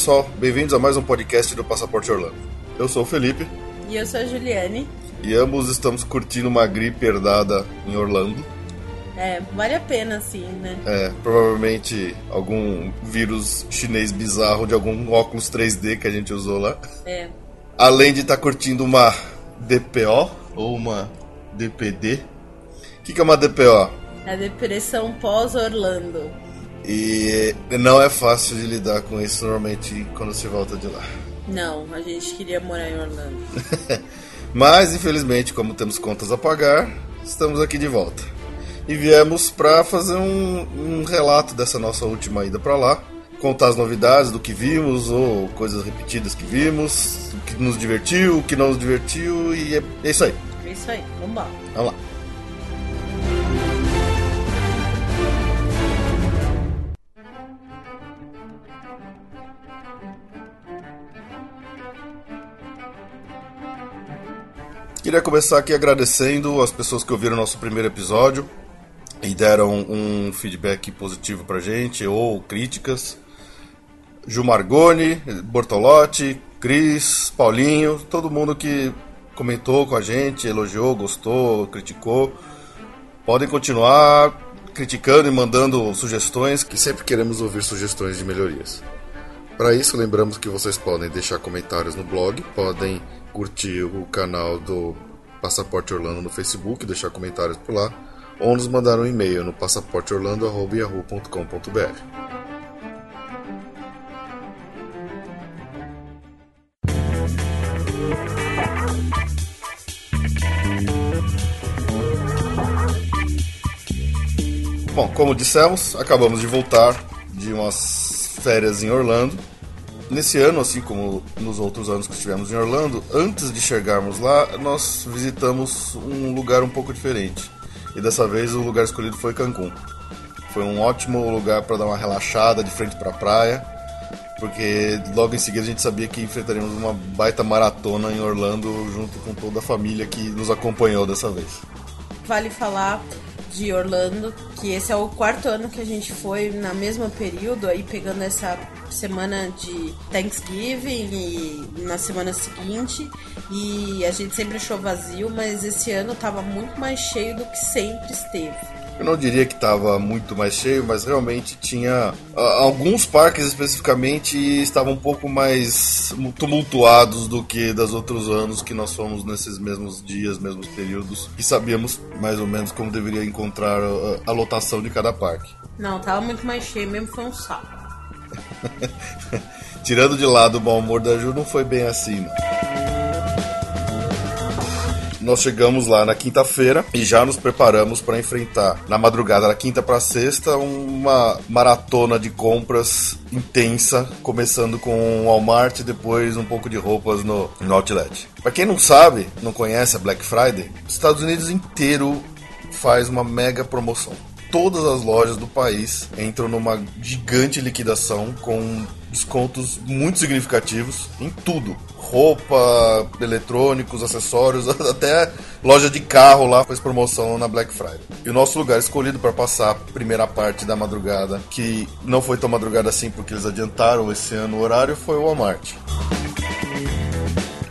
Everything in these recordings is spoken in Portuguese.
Pessoal, bem-vindos a mais um podcast do Passaporte Orlando. Eu sou o Felipe. E eu sou a Juliane. E ambos estamos curtindo uma gripe herdada em Orlando. É, vale a pena sim, né? É, provavelmente algum vírus chinês bizarro de algum óculos 3D que a gente usou lá. É. Além de estar tá curtindo uma DPO ou uma DPD. O que, que é uma DPO? A depressão pós-Orlando. E não é fácil de lidar com isso normalmente quando se volta de lá. Não, a gente queria morar em Orlando. Mas infelizmente, como temos contas a pagar, estamos aqui de volta. E viemos para fazer um, um, relato dessa nossa última ida para lá, contar as novidades do que vimos ou coisas repetidas que vimos, o que nos divertiu, o que não nos divertiu e é, é isso aí. É isso aí, vamos lá. Vamos lá. Queria começar aqui agradecendo as pessoas que ouviram nosso primeiro episódio e deram um feedback positivo pra gente, ou críticas. Ju Margoni, Bortolotti, Cris, Paulinho, todo mundo que comentou com a gente, elogiou, gostou, criticou. Podem continuar criticando e mandando sugestões, que sempre queremos ouvir sugestões de melhorias. Para isso, lembramos que vocês podem deixar comentários no blog, podem curtir o canal do Passaporte Orlando no Facebook, deixar comentários por lá, ou nos mandar um e-mail no passaporteorlando.yahoo.com.br. Bom, como dissemos, acabamos de voltar de umas férias em Orlando Nesse ano, assim como nos outros anos que estivemos em Orlando, antes de chegarmos lá, nós visitamos um lugar um pouco diferente. E dessa vez o lugar escolhido foi Cancún. Foi um ótimo lugar para dar uma relaxada de frente para a praia, porque logo em seguida a gente sabia que enfrentaríamos uma baita maratona em Orlando junto com toda a família que nos acompanhou dessa vez. Vale falar de Orlando, que esse é o quarto ano que a gente foi na mesma período, aí pegando essa semana de Thanksgiving e na semana seguinte, e a gente sempre achou vazio, mas esse ano tava muito mais cheio do que sempre esteve. Eu não diria que estava muito mais cheio, mas realmente tinha. Alguns parques especificamente estavam um pouco mais tumultuados do que das outros anos que nós fomos nesses mesmos dias, mesmos períodos, e sabíamos mais ou menos como deveria encontrar a, a lotação de cada parque. Não, tava muito mais cheio mesmo, foi um saco. Tirando de lado o bom humor da Ju, não foi bem assim. Não nós chegamos lá na quinta-feira e já nos preparamos para enfrentar na madrugada da quinta para sexta uma maratona de compras intensa, começando com o Walmart e depois um pouco de roupas no, no Outlet. Para quem não sabe, não conhece a Black Friday, os Estados Unidos inteiro faz uma mega promoção todas as lojas do país entram numa gigante liquidação com descontos muito significativos em tudo. Roupa, eletrônicos, acessórios, até loja de carro lá faz promoção na Black Friday. E o nosso lugar escolhido para passar a primeira parte da madrugada, que não foi tão madrugada assim porque eles adiantaram esse ano o horário, foi o Walmart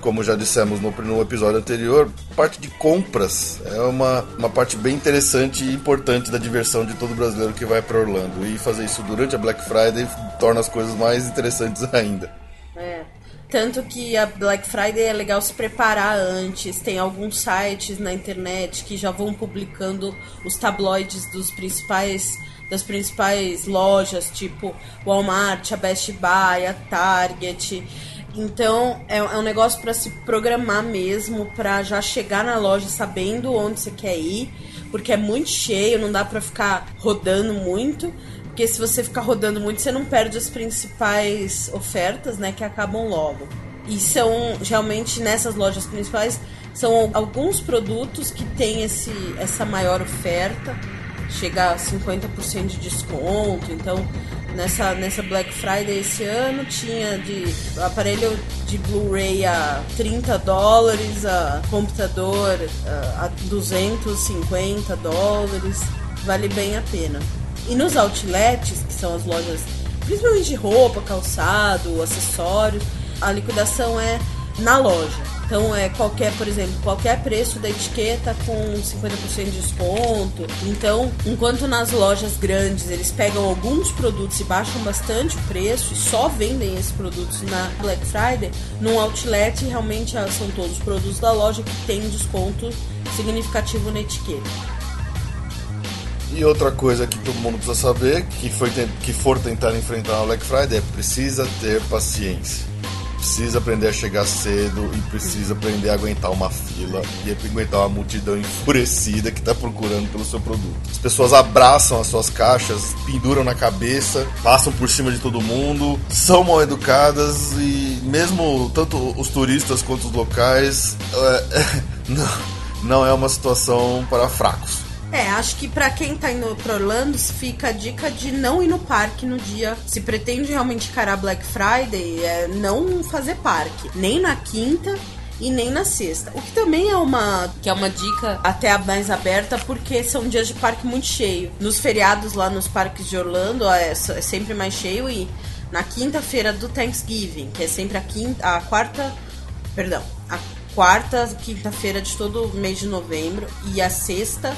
como já dissemos no, no episódio anterior, parte de compras é uma, uma parte bem interessante e importante da diversão de todo brasileiro que vai para Orlando. E fazer isso durante a Black Friday torna as coisas mais interessantes ainda. É. Tanto que a Black Friday é legal se preparar antes. Tem alguns sites na internet que já vão publicando os tabloides dos principais das principais lojas, tipo Walmart, a Best Buy, a Target Então é, é um negócio para se programar mesmo, para já chegar na loja sabendo onde você quer ir, porque é muito cheio, não dá para ficar rodando muito. Porque se você ficar rodando muito, você não perde as principais ofertas, né? Que acabam logo. E são realmente nessas lojas principais são alguns produtos que têm esse, essa maior oferta, chega a 50% de desconto. Então, nessa, nessa Black Friday esse ano tinha de aparelho de Blu-ray a 30 dólares, a computador a 250 dólares, vale bem a pena. E nos outlets, que são as lojas principalmente de roupa, calçado, acessórios, a liquidação é na loja. Então é qualquer, por exemplo, qualquer preço da etiqueta com 50% de desconto. Então, enquanto nas lojas grandes eles pegam alguns produtos e baixam bastante o preço e só vendem esses produtos na Black Friday, no outlet realmente são todos os produtos da loja que têm desconto significativo na etiqueta. E outra coisa que todo mundo precisa saber, que, foi, que for tentar enfrentar a Black Friday, é precisa ter paciência. Precisa aprender a chegar cedo e precisa aprender a aguentar uma fila e aguentar uma multidão enfurecida que está procurando pelo seu produto. As pessoas abraçam as suas caixas, penduram na cabeça, passam por cima de todo mundo, são mal educadas e mesmo tanto os turistas quanto os locais, é, não, não é uma situação para fracos. É, acho que para quem tá indo pro Orlando, fica a dica de não ir no parque no dia. Se pretende realmente encarar Black Friday, é não fazer parque. Nem na quinta e nem na sexta. O que também é uma que é uma dica até mais aberta porque são dias de parque muito cheio. Nos feriados lá nos parques de Orlando é, é sempre mais cheio e na quinta-feira do Thanksgiving, que é sempre a quinta, a quarta, perdão, a quarta quinta-feira de todo mês de novembro e a sexta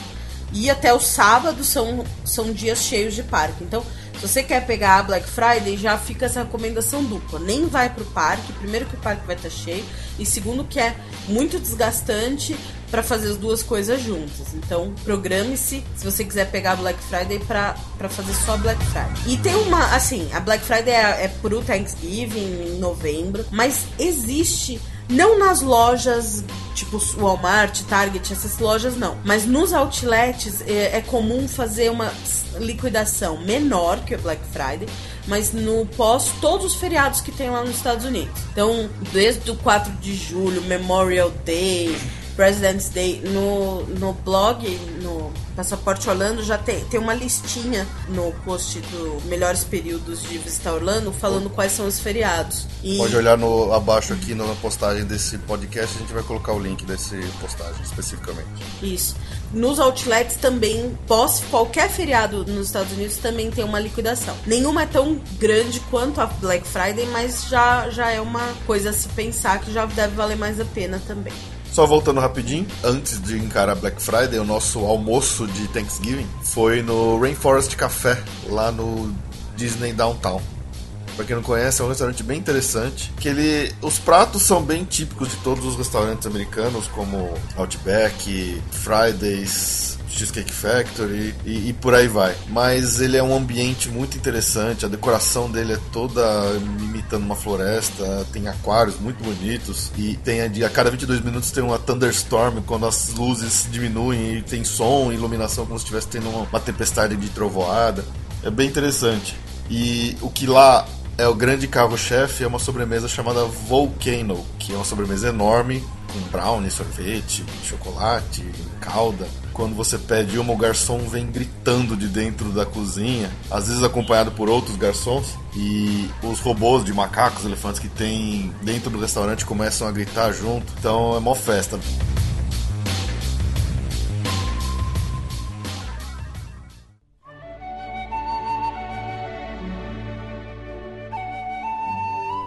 e até o sábado são, são dias cheios de parque. Então, se você quer pegar a Black Friday, já fica essa recomendação dupla. Nem vai pro parque, primeiro que o parque vai estar cheio, e segundo que é muito desgastante para fazer as duas coisas juntas. Então, programe-se se você quiser pegar a Black Friday para fazer só Black Friday. E tem uma, assim, a Black Friday é, é pro Thanksgiving em novembro, mas existe não nas lojas tipo Walmart, Target, essas lojas não. Mas nos outlets é, é, comum fazer uma liquidação menor que o Black Friday, mas no pós todos os feriados que tem lá nos Estados Unidos. Então, desde o 4 de julho, Memorial Day, President's Day, no, no blog, no Passaporte Orlando já tem, tem uma listinha no post do melhores períodos de visitar Orlando, falando quais são os feriados. E... Pode olhar no, abaixo aqui na postagem desse podcast, a gente vai colocar o link desse postagem especificamente. Isso. Nos outlets também, pós qualquer feriado nos Estados Unidos, também tem uma liquidação. Nenhuma é tão grande quanto a Black Friday, mas já, já é uma coisa a se pensar que já deve valer mais a pena também. Só voltando rapidinho, antes de encarar Black Friday, o nosso almoço de Thanksgiving foi no Rainforest Café, lá no Disney Downtown. Pra quem não conhece, é um restaurante bem interessante. Que ele. Os pratos são bem típicos de todos os restaurantes americanos, como Outback, Fridays, Cheesecake Factory e, e, por aí vai. Mas ele é um ambiente muito interessante, a decoração dele é toda imitando uma floresta, tem aquários muito bonitos e tem a, a cada 22 minutos tem uma thunderstorm quando as luzes diminuem e tem som iluminação como se estivesse tendo uma, uma tempestade de trovoada. É bem interessante. E o que lá é o grande carro-chefe é uma sobremesa chamada Volcano, que é uma sobremesa enorme com brownie, sorvete, chocolate, calda quando você pede uma, o garçom vem gritando de dentro da cozinha, às vezes acompanhado por outros garçons, e os robôs de macacos, elefantes que tem dentro do restaurante começam a gritar junto, então é mó festa.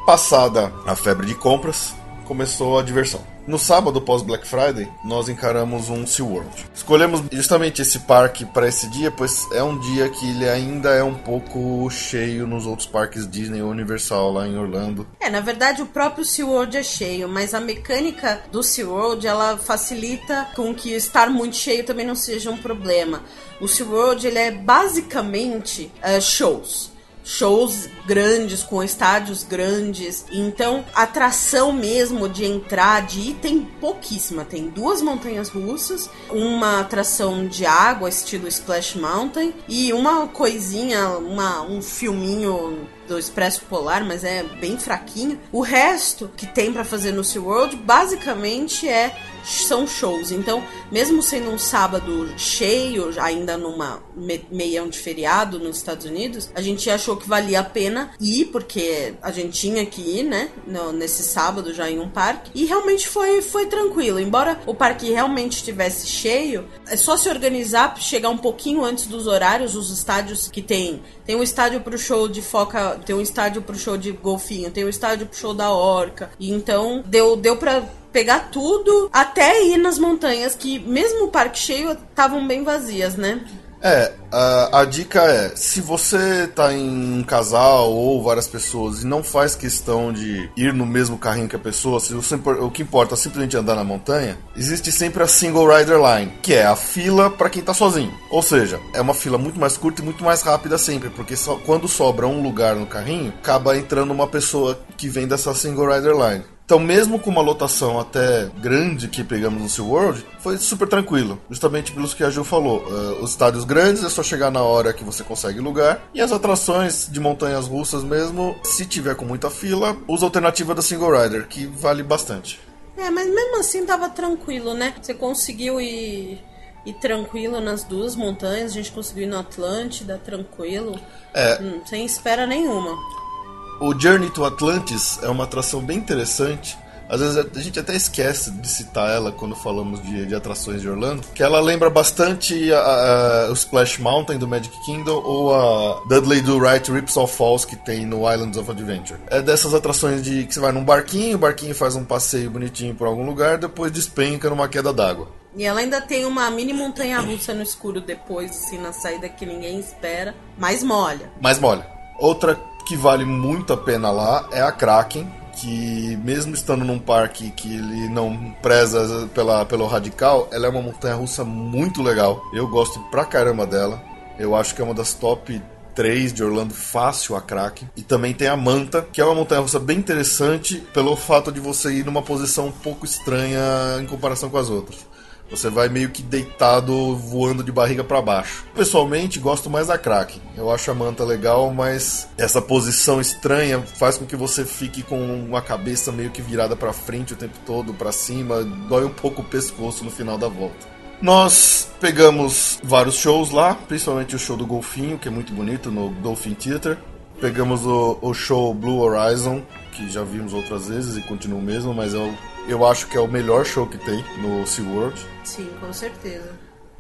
Passada a febre de compras, começou a diversão. No sábado, pós Black Friday, nós encaramos um SeaWorld. Escolhemos justamente esse parque para esse dia, pois é um dia que ele ainda é um pouco cheio nos outros parques Disney ou Universal lá em Orlando. É, na verdade o próprio SeaWorld é cheio, mas a mecânica do SeaWorld ela facilita com que estar muito cheio também não seja um problema. O SeaWorld ele é basicamente uh, shows. Shows grandes, com estádios grandes. Então, atração mesmo de entrar, de ir, tem pouquíssima. Tem duas montanhas russas, uma atração de água, estilo Splash Mountain, e uma coisinha, uma, um filminho do Expresso Polar, mas é bem fraquinho. O resto que tem para fazer no SeaWorld basicamente é são shows. Então, mesmo sendo um sábado cheio, ainda numa me meião de feriado nos Estados Unidos, a gente achou que valia a pena ir, porque a gente tinha que ir, né? No, nesse sábado já em um parque. E realmente foi, foi tranquilo. Embora o parque realmente estivesse cheio, é só se organizar, chegar um pouquinho antes dos horários, os estádios que tem. Tem um estádio pro show de foca, tem um estádio pro show de golfinho, tem um estádio pro show da orca. E então deu, deu pra pegar tudo até ir nas montanhas que, mesmo o parque cheio, estavam bem vazias, né? É, a, a, dica é: se você tá em um casal ou várias pessoas e não faz questão de ir no mesmo carrinho que a pessoa, se você, o que importa é simplesmente andar na montanha, existe sempre a Single Rider Line, que é a fila para quem tá sozinho. Ou seja, é uma fila muito mais curta e muito mais rápida sempre, porque só, quando sobra um lugar no carrinho, acaba entrando uma pessoa que vem dessa Single Rider Line. Então, mesmo com uma lotação até grande que pegamos no SeaWorld, foi super tranquilo. Justamente pelos que a Ju falou. Uh, os estádios grandes é só chegar na hora que você consegue lugar. E as atrações de montanhas russas mesmo, se tiver com muita fila, usa a alternativa da Single Rider, que vale bastante. É, mas mesmo assim tava tranquilo, né? Você conseguiu ir, ir tranquilo nas duas montanhas, a gente conseguiu ir no Atlântida tranquilo. É. Hum, sem espera nenhuma. O Journey to Atlantis é uma atração bem interessante. Às vezes a gente até esquece de citar ela quando falamos de, de atrações de Orlando, que ela lembra bastante a, a, o Splash Mountain do Magic Kingdom ou a Dudley Do Right Rips Off Falls que tem no Islands of Adventure. É dessas atrações de que você vai num barquinho, o barquinho faz um passeio bonitinho por algum lugar, depois despenca numa queda d'água. E ela ainda tem uma mini montanha russa no escuro depois, assim, na saída que ninguém espera, mas molha. Mais molha. Outra que vale muito a pena lá é a Kraken, que mesmo estando num parque que ele não preza pela, pelo radical, ela é uma montanha russa muito legal. Eu gosto pra caramba dela. Eu acho que é uma das top 3 de Orlando fácil a Kraken. E também tem a Manta, que é uma montanha russa bem interessante pelo fato de você ir numa posição um pouco estranha em comparação com as outras. Você vai meio que deitado, voando de barriga para baixo. Pessoalmente, gosto mais da Kraken. Eu acho a manta legal, mas essa posição estranha faz com que você fique com uma cabeça meio que virada para frente o tempo todo, para cima, dói um pouco o pescoço no final da volta. Nós pegamos vários shows lá, principalmente o show do Golfinho, que é muito bonito, no Dolphin Theater. Pegamos o, o show Blue Horizon, que já vimos outras vezes e continua o mesmo, mas é o eu acho que é o melhor show que tem no SeaWorld. Sim, com certeza.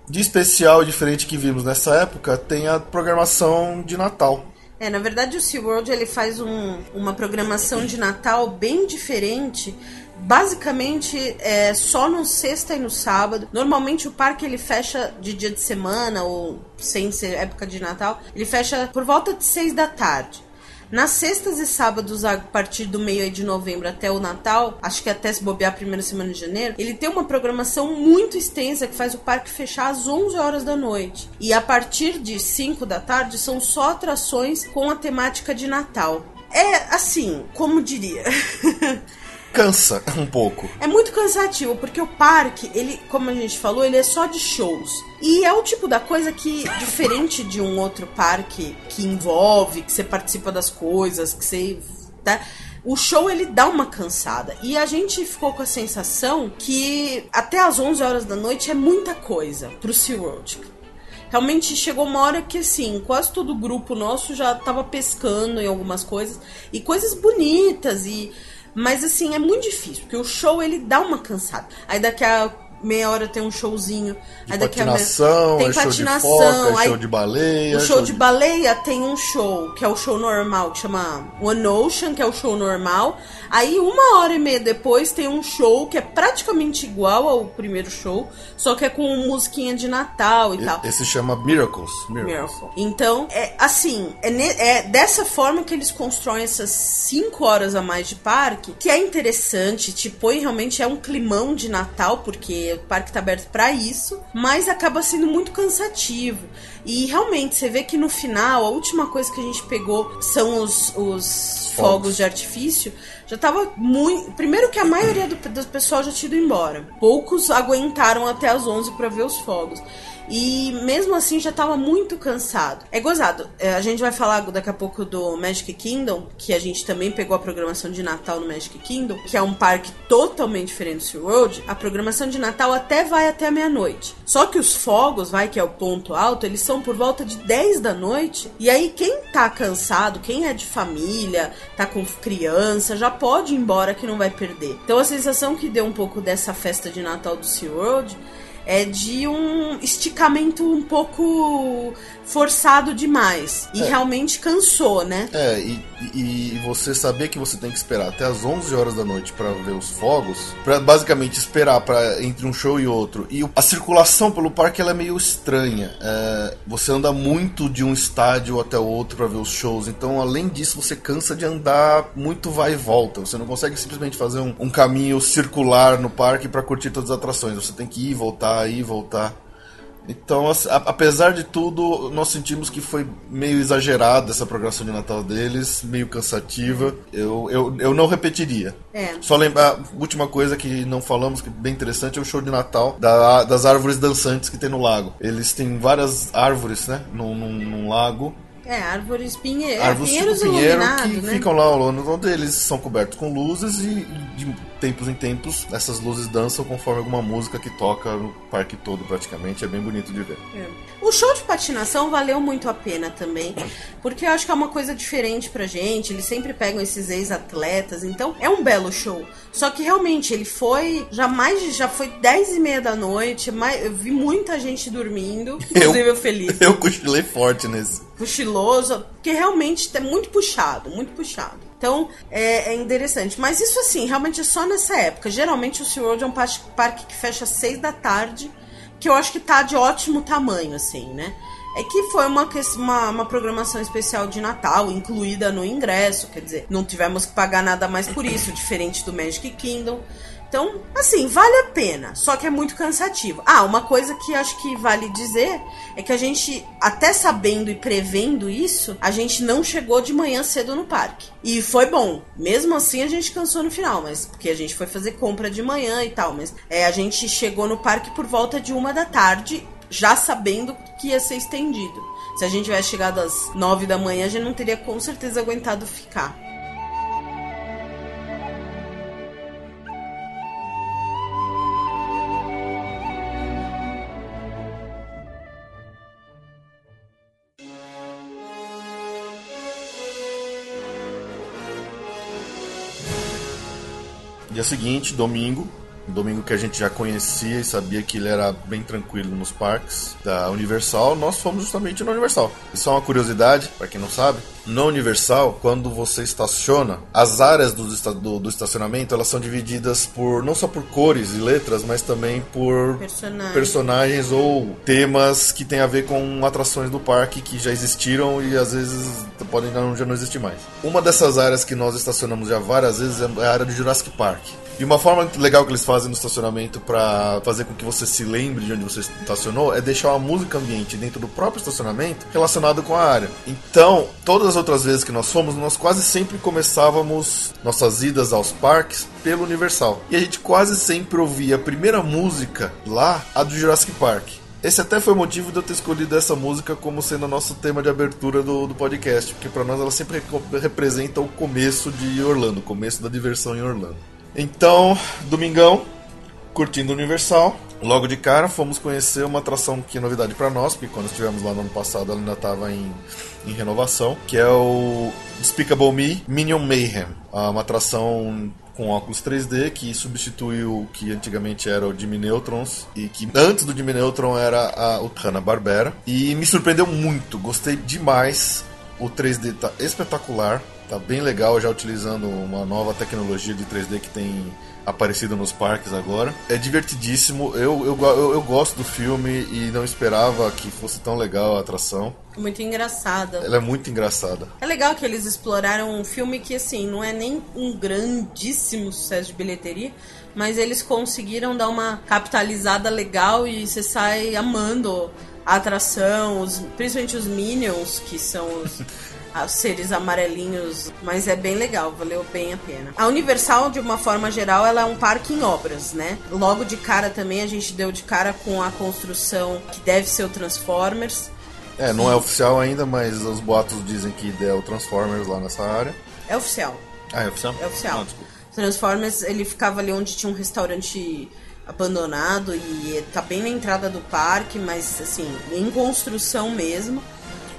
De especial e diferente que vimos nessa época, tem a programação de Natal. É, na verdade o SeaWorld ele faz um, uma programação de Natal bem diferente. Basicamente é só no sexta e no sábado. Normalmente o parque ele fecha de dia de semana ou sem ser época de Natal, ele fecha por volta de seis da tarde. Nas sextas e sábados, a partir do meio de novembro até o Natal, acho que até se bobear a primeira semana de janeiro, ele tem uma programação muito extensa que faz o parque fechar às 11 horas da noite. E a partir de 5 da tarde são só atrações com a temática de Natal. É assim, como diria. cansa um pouco. É muito cansativo, porque o parque, ele, como a gente falou, ele é só de shows. E é o tipo da coisa que, diferente de um outro parque que envolve, que você participa das coisas, que você. Tá, o show ele dá uma cansada. E a gente ficou com a sensação que até as 11 horas da noite é muita coisa pro SeaWorld. Realmente chegou uma hora que, assim, quase todo o grupo nosso já tava pescando em algumas coisas. E coisas bonitas e mas assim, é muito difícil, porque o show ele dá uma cansada. Aí daqui a meia hora tem um showzinho. De aí daqui patinação, a meia... tem é patinação, show de foca, é show de baleia. O show, show de... de baleia tem um show, que é o show normal, que chama One Ocean, que é o show normal. Aí uma hora e meia depois tem um show que é praticamente igual ao primeiro show, só que é com musiquinha de Natal e, e tal. Esse chama Miracles. Miracles. Miracle. Então, é assim, é, ne... é dessa forma que eles constroem essas cinco horas a mais de parque, que é interessante, te põe realmente é um climão de Natal, porque o parque tá aberto para isso, mas acaba sendo muito cansativo. E realmente, você vê que no final, a última coisa que a gente pegou são os, os fogos. fogos de artifício. Já tava muito. Primeiro que a maioria do, do pessoal já tinha ido embora. Poucos aguentaram até as 11 para ver os fogos. E mesmo assim já tava muito cansado. É gozado. É, a gente vai falar daqui a pouco do Magic Kingdom, que a gente também pegou a programação de Natal no Magic Kingdom, que é um parque totalmente diferente do SeaWorld. A programação de Natal até vai até meia-noite. Só que os fogos, vai que é o ponto alto, eles são por volta de 10 da noite. E aí quem tá cansado, quem é de família, tá com criança, já pode ir embora que não vai perder. Então a sensação que deu um pouco dessa festa de Natal do SeaWorld é de um esticamento um pouco forçado demais. E é. realmente cansou, né? É, e, e, você saber que você tem que esperar até as 11 horas da noite para ver os fogos, para basicamente esperar para entre um show e outro. E a circulação pelo parque ela é meio estranha. É, você anda muito de um estádio até o outro para ver os shows. Então, além disso, você cansa de andar muito vai e volta. Você não consegue simplesmente fazer um, um caminho circular no parque para curtir todas as atrações. Você tem que ir, voltar, ir, voltar. Então, apesar de tudo, nós sentimos que foi meio exagerada essa programação de Natal deles, meio cansativa. Eu, eu, eu não repetiria. É. Só lembrar, última coisa que não falamos, que é bem interessante, é o show de Natal da, das árvores dançantes que tem no lago. Eles têm várias árvores, né, num, num, num lago. É, árvores pinhe... árvores pinheiros tipo pinheiro que né? ficam lá ao longo deles, são cobertos com luzes e de tempos em tempos, essas luzes dançam conforme alguma música que toca no parque todo, praticamente. É bem bonito de ver. É. O show de patinação valeu muito a pena também, porque eu acho que é uma coisa diferente pra gente. Eles sempre pegam esses ex-atletas, então é um belo show. Só que realmente ele foi já mais já foi 10 e meia da noite, mais, eu vi muita gente dormindo, inclusive eu, feliz. Eu cochilei forte nesse. Cochiloso, porque realmente é muito puxado, muito puxado. Então é, é, interessante. Mas isso assim, realmente é só nessa época. Geralmente o SeaWorld é um parque que fecha às seis da tarde, que eu acho que tá de ótimo tamanho, assim, né? É que foi uma, uma, uma, programação especial de Natal, incluída no ingresso, quer dizer, não tivemos que pagar nada mais por isso, diferente do Magic Kingdom. Então, assim, vale a pena, só que é muito cansativo. Ah, uma coisa que acho que vale dizer é que a gente, até sabendo e prevendo isso, a gente não chegou de manhã cedo no parque. E foi bom. Mesmo assim, a gente cansou no final, mas porque a gente foi fazer compra de manhã e tal. Mas é, a gente chegou no parque por volta de uma da tarde, já sabendo que ia ser estendido. Se a gente tivesse chegado às nove da manhã, a gente não teria com certeza aguentado ficar. Dia seguinte, domingo, domingo que a gente já conhecia e sabia que ele era bem tranquilo nos parques da Universal, nós fomos justamente na Universal. E só uma curiosidade, para quem não sabe, no Universal, quando você estaciona, as áreas do, do, do, estacionamento elas são divididas por não só por cores e letras, mas também por Personagem. personagens ou temas que tem a ver com atrações do parque que já existiram e às vezes podem já não existir mais. Uma dessas áreas que nós estacionamos já várias vezes é a área de Jurassic Park. E uma forma legal que eles fazem no estacionamento para fazer com que você se lembre de onde você estacionou é deixar uma música ambiente dentro do próprio estacionamento relacionado com a área. Então, todas as outras vezes que nós fomos, nós quase sempre começávamos nossas idas aos parques pelo Universal. E a gente quase sempre ouvia a primeira música lá, a do Jurassic Park. Esse até foi o motivo de eu ter escolhido essa música como sendo o nosso tema de abertura do, do podcast, porque para nós ela sempre representa o começo de Orlando, o começo da diversão em Orlando. Então, domingão, curtindo o Universal. Logo de cara, fomos conhecer uma atração que é novidade para nós, porque quando estivemos lá no ano passado ela ainda estava em, em renovação, que é o Despicable Me Minion Mayhem. Ah, uma atração com óculos 3D que substituiu o que antigamente era o Jimmy Neutrons e que antes do Jimmy Neutron era a, o Hanna-Barbera. E me surpreendeu muito, gostei demais. O 3D tá espetacular. Tá bem legal já utilizando uma nova tecnologia de 3D que tem aparecido nos parques agora. É divertidíssimo. Eu, eu, eu, eu, gosto do filme e não esperava que fosse tão legal a atração. Muito engraçada. Ela é muito engraçada. É legal que eles exploraram um filme que, assim, não é nem um grandíssimo sucesso de bilheteria, mas eles conseguiram dar uma capitalizada legal e você sai amando a atração, os, principalmente os Minions, que são os. os seres amarelinhos, mas é bem legal, valeu bem a pena. A Universal, de uma forma geral, ela é um parque em obras, né? Logo de cara também a gente deu de cara com a construção que deve ser o Transformers. É, não é oficial ainda, mas os boatos dizem que é o Transformers lá nessa área. É oficial. Ah, é oficial? É oficial. Ah, desculpa. Transformers, ele ficava ali onde tinha um restaurante abandonado e tá bem na entrada do parque, mas assim, em construção mesmo.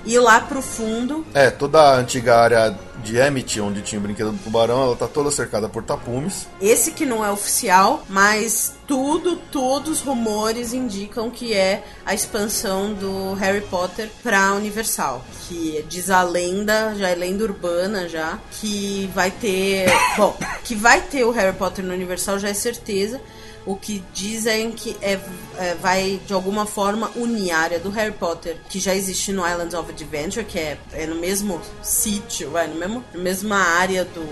E lá pro fundo, É, toda a antiga área de Emmett, onde tinha o brinquedo do tubarão, ela tá toda cercada por tapumes. esse que não é oficial, mas tudo, todos os rumores indicam que é a expansão do Harry Potter pra Universal. Que diz a lenda, já é lenda urbana já, que vai ter. Bom, que vai ter o Harry Potter no Universal já é certeza. O que dizem que é, é, vai de alguma forma unir a área do Harry Potter, que já existe no Islands of Adventure, que é, é no mesmo sítio, vai, no mesmo, na mesma área do,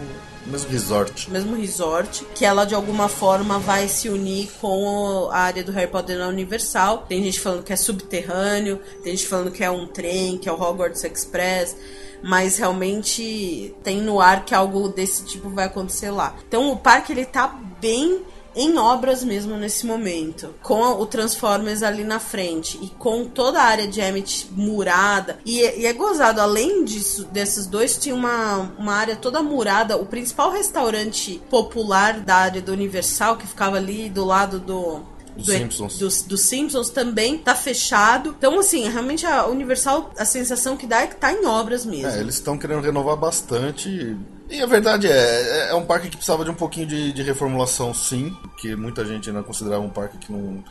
mesmo resort. mesmo resort, que ela de alguma forma vai se unir com a área do Harry Potter na Universal. Tem gente falando que é subterrâneo, tem gente falando que é um trem, que é o Hogwarts Express. Mas realmente tem no ar que algo desse tipo vai acontecer lá. Então o parque ele tá bem em obras mesmo nesse momento, com o Transformers ali na frente e com toda a área de Emmett murada. E, e é gozado, além disso, desses dois, tinha uma, uma área toda murada. O principal restaurante popular da área do Universal, que ficava ali do lado do. Dos do- Simpsons. Dos, dos Simpsons também tá fechado. Então, assim, realmente a Universal, a sensação que dá é que tá em obras mesmo. É, eles estão querendo renovar bastante. E a verdade é, é um parque que precisava de um pouquinho de, de reformulação, sim. Que muita gente ainda considerava um parque que não,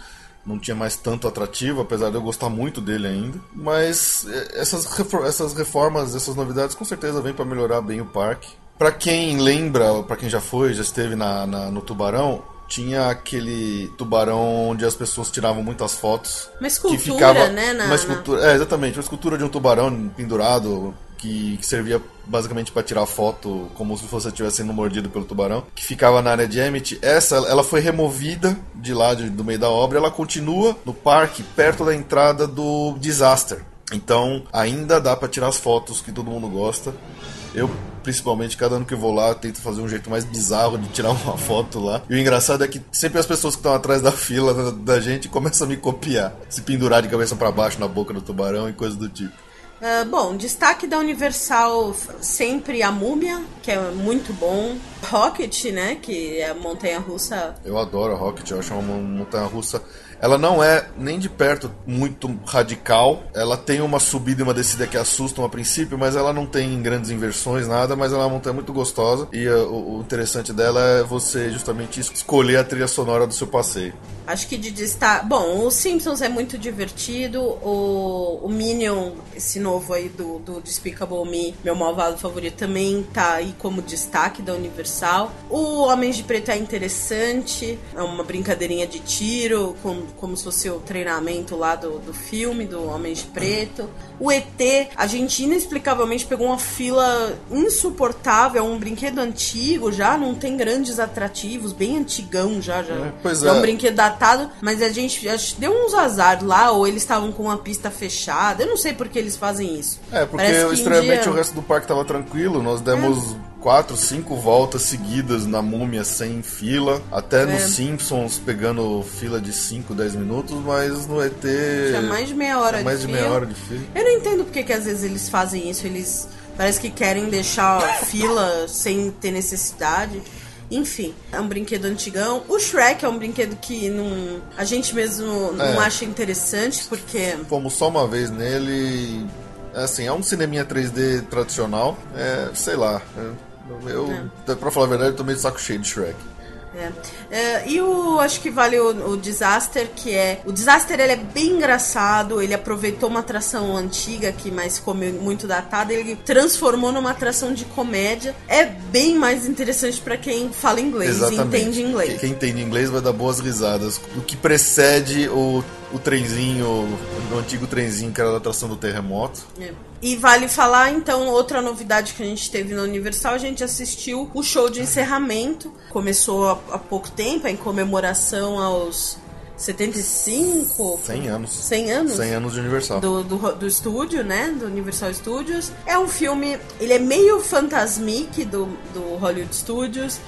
não tinha mais tanto atrativo, apesar de eu gostar muito dele ainda. Mas é, essas, essas reformas, essas novidades, com certeza vêm para melhorar bem o parque. Pra quem lembra, pra quem já foi, já esteve na, na- no Tubarão, tinha aquele tubarão onde as pessoas tiravam muitas fotos. Uma que escultura, ficava né? Na, uma escultura, é, exatamente, uma escultura de um tubarão pendurado que, que servia basicamente para tirar foto como se você estivesse sendo mordido pelo tubarão, que ficava na área de Emmett. Essa, ela foi removida de lá de- do meio da obra, ela continua no parque perto da entrada do Disaster. Então, ainda dá para tirar as fotos que todo mundo gosta. Eu, principalmente, cada ano que eu vou lá, tento fazer um jeito mais bizarro de tirar uma foto lá. E o engraçado é que sempre as pessoas que estão atrás da fila da, da gente começam a me copiar. Se pendurar de cabeça para baixo na boca do tubarão e coisas do tipo. Ah, bom, destaque da Universal sempre a Múmia, que é muito bom. Rocket, né? Que é a montanha russa. Eu adoro a Rocket, eu acho uma montanha russa. Ela não é nem de perto muito radical. Ela tem uma subida e uma descida que assustam a princípio, mas ela não tem grandes inversões, nada. Mas ela é uma montanha muito gostosa. E uh, o, o interessante dela é você justamente escolher a trilha sonora do seu passeio. Acho que de destaque. Bom, o Simpsons é muito divertido. O, o Minion, esse novo aí do, do Despicable Me, meu malvado favorito, também tá aí como destaque da Universal. O Homens de Preto é interessante. É uma brincadeirinha de tiro, com, como se fosse o treinamento lá do, do filme, do Homens de Preto. O ET, a gente inexplicavelmente pegou uma fila insuportável. É um brinquedo antigo já, não tem grandes atrativos, bem antigão já. já. É, pois é um é. brinquedo datado, mas a gente acho que deu uns azar lá, ou eles estavam com uma pista fechada. Eu não sei por que eles fazem isso. É, porque estranhamente dia- o resto do parque tava tranquilo. Nós demos quatro, cinco voltas seguidas na múmia sem fila. Até É. nos Simpsons pegando fila de 5, 10 minutos, mas no ET. Tinha mais de meia hora tinha mais de de meia hora de fila. Eu não entendo porque que às vezes eles fazem isso. Eles parece que querem deixar fila sem ter necessidade. Enfim, é um brinquedo antigão. O Shrek é um brinquedo que não, a gente mesmo não É. acha interessante, porque Fomos só uma vez nele. Assim, é um cineminha 3D tradicional. É, sei lá. é, Eu, pra falar a verdade, eu tô meio de saco cheio de Shrek. É. É, e o acho que vale o, o Disaster, que é. O Disaster ele é bem engraçado, ele aproveitou uma atração antiga que mais ficou meio- muito datada, ele transformou numa atração de comédia. É bem mais interessante pra quem fala inglês e entende inglês. Quem entende inglês vai dar boas risadas. O que precede o, o trenzinho, o antigo trenzinho que era da atração do terremoto. É. E vale falar, então, outra novidade que a gente teve no Universal, a gente assistiu o show de encerramento. Começou há pouco tempo, em comemoração aos 75? 100 anos. 100 anos? 100 anos de Universal. Do, do, do estúdio, né? Do Universal Studios. É um filme, ele é meio fantasmique do, do Hollywood Studios.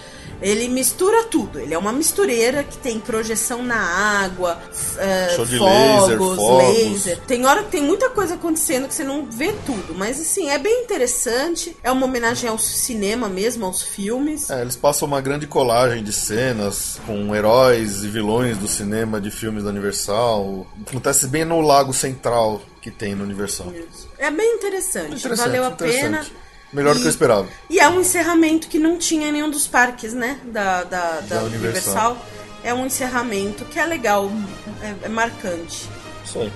Ele mistura tudo. Ele é uma mistureira que tem projeção na água, uh, Show de fogos, laser, fogos. laser. Tem hora que tem muita coisa acontecendo que você não vê tudo. Mas assim, é bem interessante. É uma homenagem ao cinema mesmo, aos filmes. É, eles passam uma grande colagem de cenas com heróis e vilões do cinema de filmes da Universal. Acontece bem no Lago Central que tem no Universal. É bem interessante. Interessante, Valeu a interessante. pena. Melhor do que eu esperava. E é um encerramento que não tinha em nenhum dos parques, né? Da, da, da Da Universal. Universal. É um encerramento que é legal, é, é marcante. Isso aí.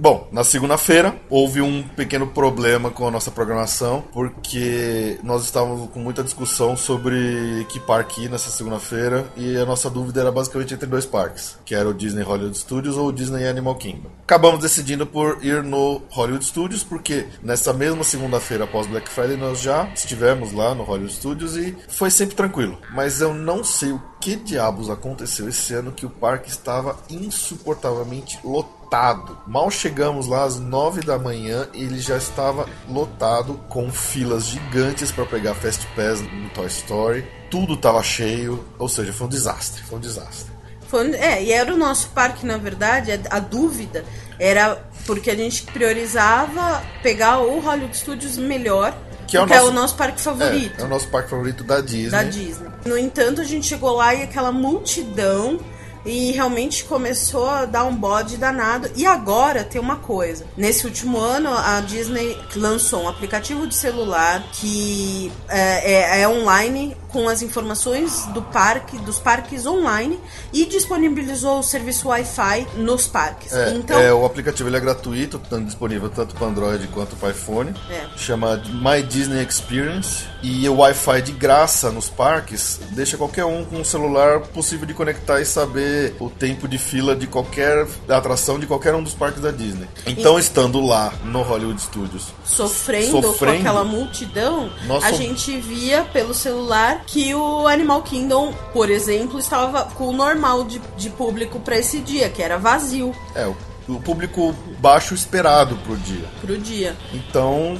Bom, na segunda-feira houve um pequeno problema com a nossa programação, porque nós estávamos com muita discussão sobre que parque ir nessa segunda-feira e a nossa dúvida era basicamente entre dois parques, que era o Disney Hollywood Studios ou o Disney Animal Kingdom. Acabamos decidindo por ir no Hollywood Studios, porque nessa mesma segunda-feira após Black Friday nós já estivemos lá no Hollywood Studios e foi sempre tranquilo. Mas eu não sei o que diabos aconteceu esse ano que o parque estava insuportavelmente lotado lotado. Mal chegamos lá às 9 da manhã e ele já estava lotado com filas gigantes para pegar Fast Pass no Toy Story. Tudo estava cheio, ou seja, foi um desastre, foi um desastre. Foi, é, e era o nosso parque, na verdade, a, dúvida era porque a gente priorizava pegar o Hollywood Studios melhor, Que é o porque é o nosso- nosso parque favorito. É, é o nosso parque favorito da Disney. da Disney. No entanto, a gente chegou lá e aquela multidão e realmente começou a dar um bode danado. E agora tem uma coisa: nesse último ano, a Disney lançou um aplicativo de celular que é, é- é online com as informações do parque, dos parques online e disponibilizou o serviço Wi-Fi nos parques. É, então, é, o aplicativo ele é gratuito, tá disponível tanto para Android quanto para iPhone. É. Chama My Disney Experience. E o Wi-Fi de graça nos parques deixa qualquer um com um celular possível de conectar e saber o tempo de fila de qualquer atração de qualquer um dos parques da Disney. Então, estando lá no Hollywood Studios, sofrendo, Sofrendo. com aquela multidão, a gente via pelo celular que o Animal Kingdom, por exemplo, estava com o normal de, de público para esse dia, que era vazio é o, o público baixo esperado pro dia. pro dia. Então,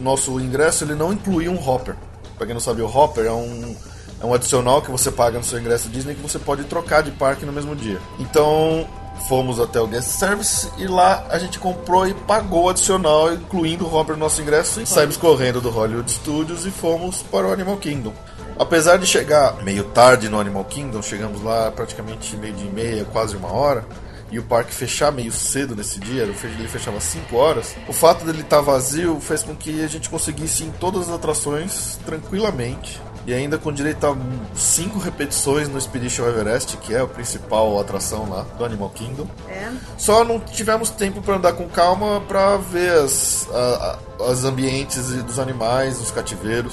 nosso ingresso ele não incluía um hopper. Pra quem não sabe, o hopper é um, é um adicional que você paga no seu ingresso Disney que você pode trocar de parque no mesmo dia. Então, fomos até o guest service e lá a gente comprou e pagou o adicional, incluindo o hopper no nosso ingresso. E saímos correndo do Hollywood Studios e fomos para o Animal Kingdom. Apesar de chegar meio tarde no Animal Kingdom, chegamos lá praticamente meio dia e meia, quase uma hora e o parque fechar meio cedo nesse dia, ele fe- ele fechava às 5 horas, o fato dele estar vazio fez com que a gente conseguisse ir em todas as atrações tranquilamente. E ainda com direito a 5 repetições no Expedition Everest, que é a principal atração lá do Animal Kingdom. É. Só não tivemos tempo para andar com calma para ver as, a- a- as ambientes dos animais, os cativeiros.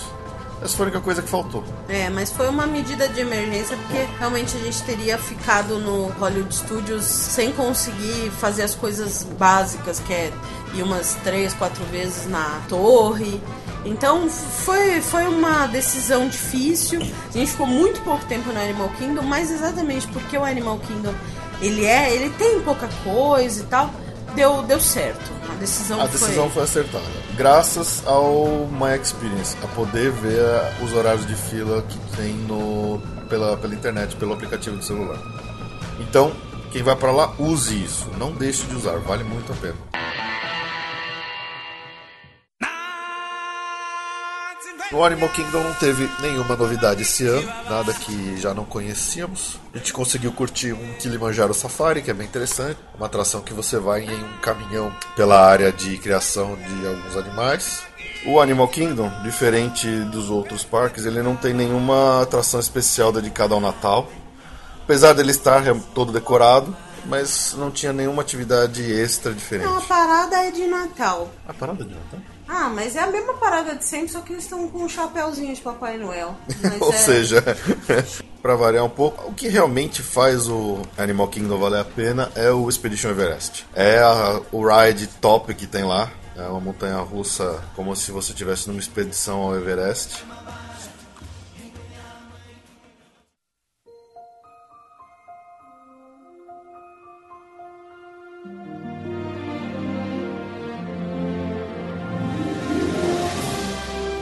Essa foi a única coisa que faltou. É, mas foi uma medida de emergência porque realmente a gente teria ficado no Hollywood Studios sem conseguir fazer as coisas básicas, que é ir umas três, quatro vezes na torre. Então foi, foi uma decisão difícil. A gente ficou muito pouco tempo no Animal Kingdom, mas exatamente porque o Animal Kingdom ele é, ele tem pouca coisa e tal, deu, deu certo. A decisão, A decisão foi acertada. Graças ao My Experience, a poder ver os horários de fila que tem no, pela, pela internet, pelo aplicativo do celular. Então, quem vai pra lá, use isso. Não deixe de usar, vale muito a pena. O Animal Kingdom não teve nenhuma novidade esse ano, nada que já não conhecíamos. A gente conseguiu curtir um Kilimanjaro Safari, que é bem interessante, uma atração que você vai em um caminhão pela área de criação de alguns animais. O Animal Kingdom, diferente dos outros parques, ele não tem nenhuma atração especial dedicada ao Natal. Apesar dele estar todo decorado, mas não tinha nenhuma atividade extra diferente. Não, a parada é de Natal. A parada de Natal? Ah, mas é a mesma parada de sempre, só que eles estão com um chapéuzinho de Papai Noel. Ou é... seja, para variar um pouco, o que realmente faz o Animal Kingdom valer a pena é o Expedition Everest. É a, o ride top que tem lá. É uma montanha russa como se você estivesse numa expedição ao Everest.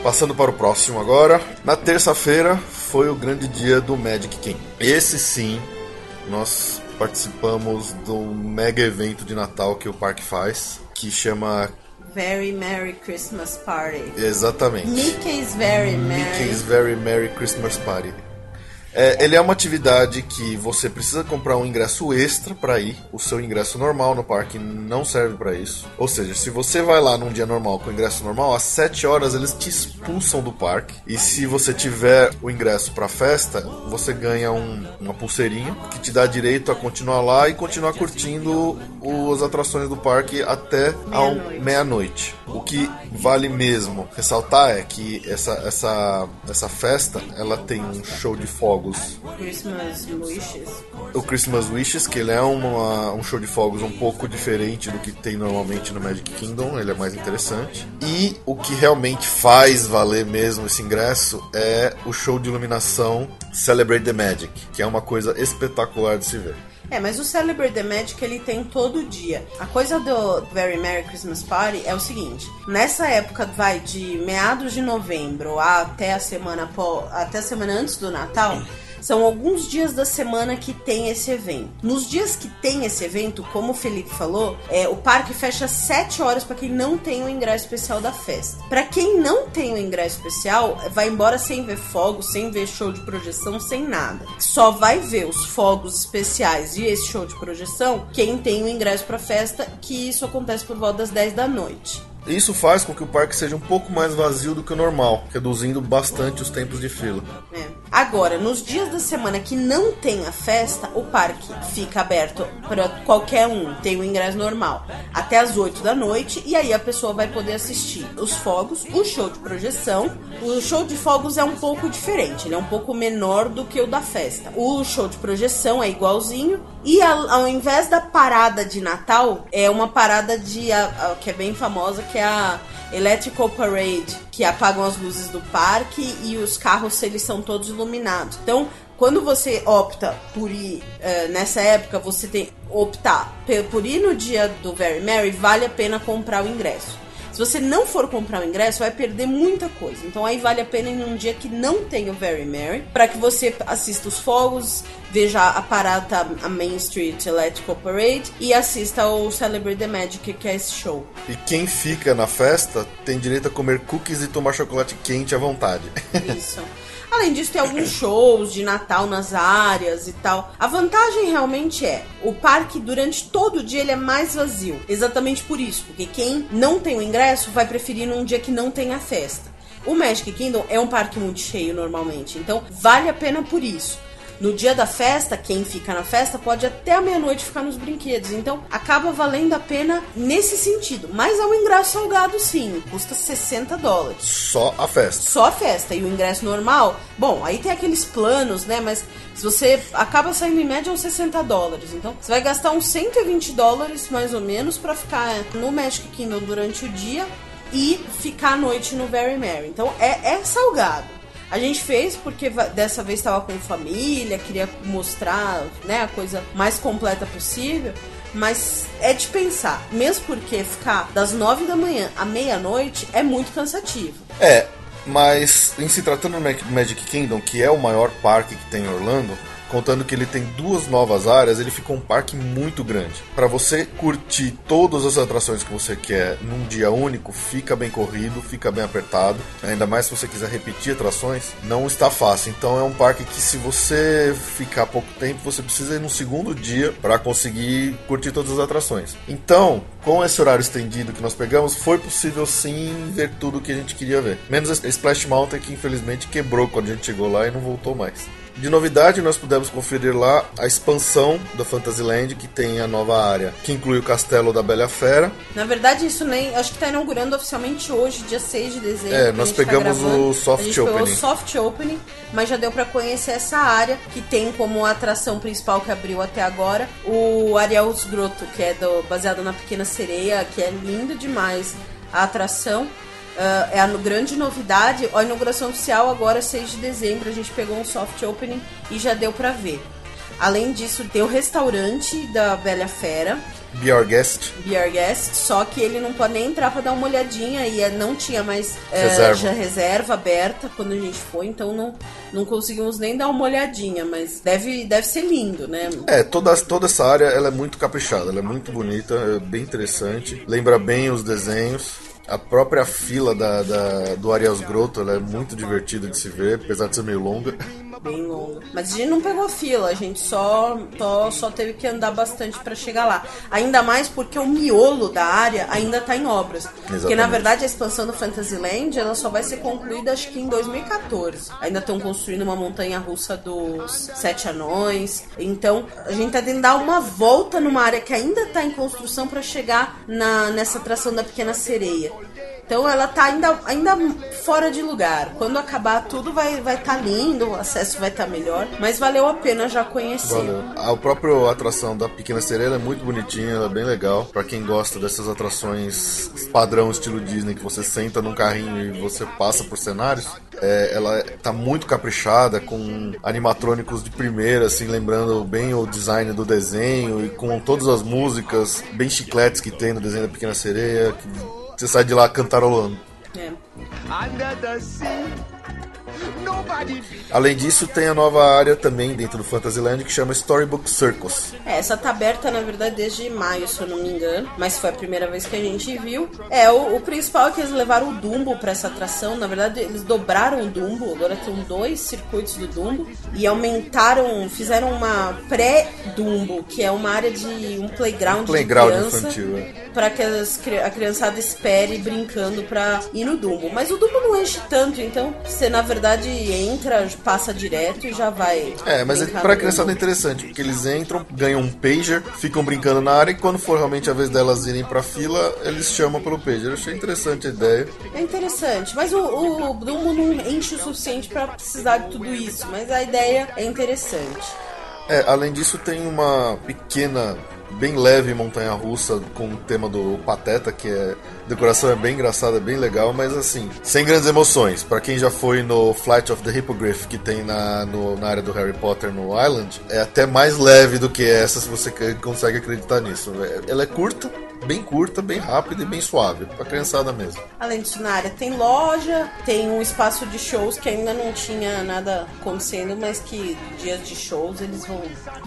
Passando para o próximo agora. Na terça-feira foi o grande dia do Magic King. Esse sim, nós participamos do mega evento de Natal que o parque faz, que chama Very Merry Christmas Party. Exatamente. Mickey's Very Merry. Mickey's Very Merry Christmas Party. É, ele é uma atividade que você precisa comprar um ingresso extra para ir. O seu ingresso normal no parque não serve para isso. Ou seja, se você vai lá num dia normal com ingresso normal, às 7 horas eles te expulsam do parque. E se você tiver o ingresso para festa, você ganha um, uma pulseirinha que te dá direito a continuar lá e continuar curtindo as atrações do parque até meia-noite. Meia o que vale mesmo ressaltar é que essa, essa, essa festa ela tem um show de fogos fogos. Christmas Wishes. O Christmas Wishes, que ele é uma, um show de fogos um pouco diferente do que tem normalmente no Magic Kingdom, ele é mais interessante. E o que realmente faz valer mesmo esse ingresso é o show de iluminação Celebrate the Magic, que é uma coisa espetacular de se ver. É, mas o Celebrate the Magic ele tem todo dia. A coisa do Very Merry Christmas Party é o seguinte: nessa época vai de meados de novembro até a semana até a semana antes do Natal. São alguns dias da semana que tem esse evento. Nos dias que tem esse evento, como o Felipe falou, é, o parque fecha 7 horas para quem não tem o ingresso especial da festa. Para quem não tem o ingresso especial, vai embora sem ver fogos, sem ver show de projeção, sem nada. Só vai ver os fogos especiais e esse show de projeção quem tem o ingresso para festa, que isso acontece por volta das 10 da noite. Isso faz com que o parque seja um pouco mais vazio do que o normal, reduzindo bastante os tempos de fila. É. Agora, nos dias da semana que não tem a festa, o parque fica aberto para qualquer um, tem o ingresso normal, até as 8 da noite, e aí a pessoa vai poder assistir os fogos, o show de projeção. O show de fogos é um pouco diferente, ele é um pouco menor do que o da festa. O show de projeção é igualzinho, e ao, ao invés da parada de Natal, é uma parada de a, a, que é bem famosa, que é a Electrical Parade, que apagam as luzes do parque e os carros eles são todos iluminados. Então, quando você opta por ir uh, nessa época, você tem optar por ir no dia do Very Merry, vale a pena comprar o ingresso. Se você não for comprar o ingresso, vai perder muita coisa. Então aí vale a pena ir num dia que não tem o Very Merry, para que você assista os fogos, veja a parada, a Main Street Electrical Parade e assista ao Celebrate the Magic, que é esse show. E quem fica na festa tem direito a comer cookies e tomar chocolate quente à vontade. Isso. Além disso, tem alguns shows de Natal nas áreas e tal. A vantagem realmente é, o parque durante todo o dia ele é mais vazio. Exatamente por isso, porque quem não tem o ingresso vai preferir num dia que não tem a festa. O Magic Kingdom é um parque muito cheio normalmente, então vale a pena por isso. No dia da festa, quem fica na festa pode até a meia-noite ficar nos brinquedos. Então, acaba valendo a pena nesse sentido. Mas é um ingresso salgado, sim. Custa 60 dólares. Só a festa. Só a festa. E o ingresso normal, bom, aí tem aqueles planos, né? Mas se você acaba saindo em média uns 60 dólares. Então, você vai gastar uns 120 dólares, mais ou menos, para ficar no Magic Kingdom durante o dia e ficar à noite no Very Merry. Então, é, é salgado. A gente fez porque dessa vez estava com família, queria mostrar né, a coisa mais completa possível. Mas é de pensar, mesmo porque ficar das nove da manhã à meia-noite é muito cansativo. É, mas em se tratando do Magic Kingdom, que é o maior parque que tem em Orlando, contando que ele tem duas novas áreas, ele ficou um parque muito grande. Para você curtir todas as atrações que você quer num dia único, fica bem corrido, fica bem apertado. Ainda mais se você quiser repetir atrações, não está fácil. Então é um parque que se você ficar pouco tempo, você precisa ir no segundo dia para conseguir curtir todas as atrações. Então, com esse horário estendido que nós pegamos, foi possível sim ver tudo o que a gente queria ver. Menos Splash Mountain que infelizmente quebrou quando a gente chegou lá e não voltou mais. De novidade, nós pudemos conferir lá a expansão da Fantasyland, que tem a nova área, que inclui o Castelo da Bela Fera. Na verdade, isso nem. Acho que tá inaugurando oficialmente hoje, dia 6 de dezembro. É, nós tá pegamos gravando. o soft a gente opening. Pegou o soft opening, mas já deu pra conhecer essa área, que tem como atração principal que abriu até agora o Ariel's Grotto, que é do, baseado na Pequena Sereia, que é lindo demais a atração. Ah, é a grande novidade. A inauguração oficial agora é 6 de dezembro. A gente pegou um soft opening e já deu pra ver. Além disso, tem o restaurante da Bela Fera, Be Our Guest. Beer Guest, só que ele não pode nem entrar pra dar uma olhadinha e eh, não tinha mais eh, Reserva. já reserva aberta quando a gente foi, então não, não conseguimos nem dar uma olhadinha, mas deve, deve ser lindo, né? É, toda, toda essa área ela é muito caprichada, ela é muito bonita, é bem interessante. Lembra bem os desenhos. A própria fila da, da- do Ariel's Grotto é muito divertida de se ver, apesar de ser meio longa. Bem longa. Mas a gente não pegou fila, a gente só, só, só teve que andar bastante pra chegar lá. Ainda mais porque o miolo da área ainda tá em obras. Porque na Exatamente. verdade a expansão do Fantasyland ela só vai ser concluída acho que em 2014. Ainda estão construindo uma montanha russa dos Sete Anões. Então a gente tá tentando dar uma volta numa área que ainda tá em construção pra chegar na, nessa atração da Pequena Sereia. Então ela tá ainda, ainda fora de lugar. Quando acabar tudo vai vai tá lindo, o acesso vai estar melhor, mas valeu a pena já conhecer. Valeu. A própria atração da Pequena Sereia é muito bonitinha, ela é bem legal. Pra quem gosta dessas atrações padrão estilo Disney, que você senta num carrinho e você passa por cenários, é, ela tá muito caprichada, com animatrônicos de primeira, assim, lembrando bem o design do desenho e com todas as músicas bem chicletes que tem no desenho da Pequena Sereia, que você sai de lá cantarolando. É. Além disso, tem a nova área também dentro do Fantasyland que chama Storybook Circus. É, essa tá aberta, na verdade, desde maio, se eu não me engano. Mas foi a primeira vez que a gente viu. É, o, o principal é que eles levaram o Dumbo pra essa atração. Na verdade, eles dobraram o Dumbo. Agora tem dois circuitos do Dumbo. E aumentaram, fizeram uma pré-Dumbo, que é uma área de um playground, Playground de criança. infantil, é. Pra que as a criançada espere brincando pra ir no Dumbo. Mas o Dumbo não enche tanto, então você, na verdade, entra, passa direto e já vai. É, mas é, pra criançada é interessante, porque eles entram, ganham um pager, ficam brincando na área e quando for realmente a vez delas irem pra fila, eles chamam pelo pager. Eu achei interessante a ideia. É interessante, mas o, o não enche o suficiente pra precisar de tudo isso, mas a ideia é interessante. É, além disso tem uma pequena, bem leve montanha russa com o tema do Pateta, que é a decoração é bem engraçada, é bem legal, mas assim, sem grandes emoções. Pra quem já foi no Flight of the Hippogriff, que tem na, no- na área do Harry Potter no Island, é até mais leve do que essa, se você consegue acreditar nisso. É- Ela é curta, bem curta, bem rápida e bem suave, pra criançada mesmo. Além disso, na área tem loja, tem um espaço de shows que ainda não tinha nada acontecendo, mas que dias de shows eles vão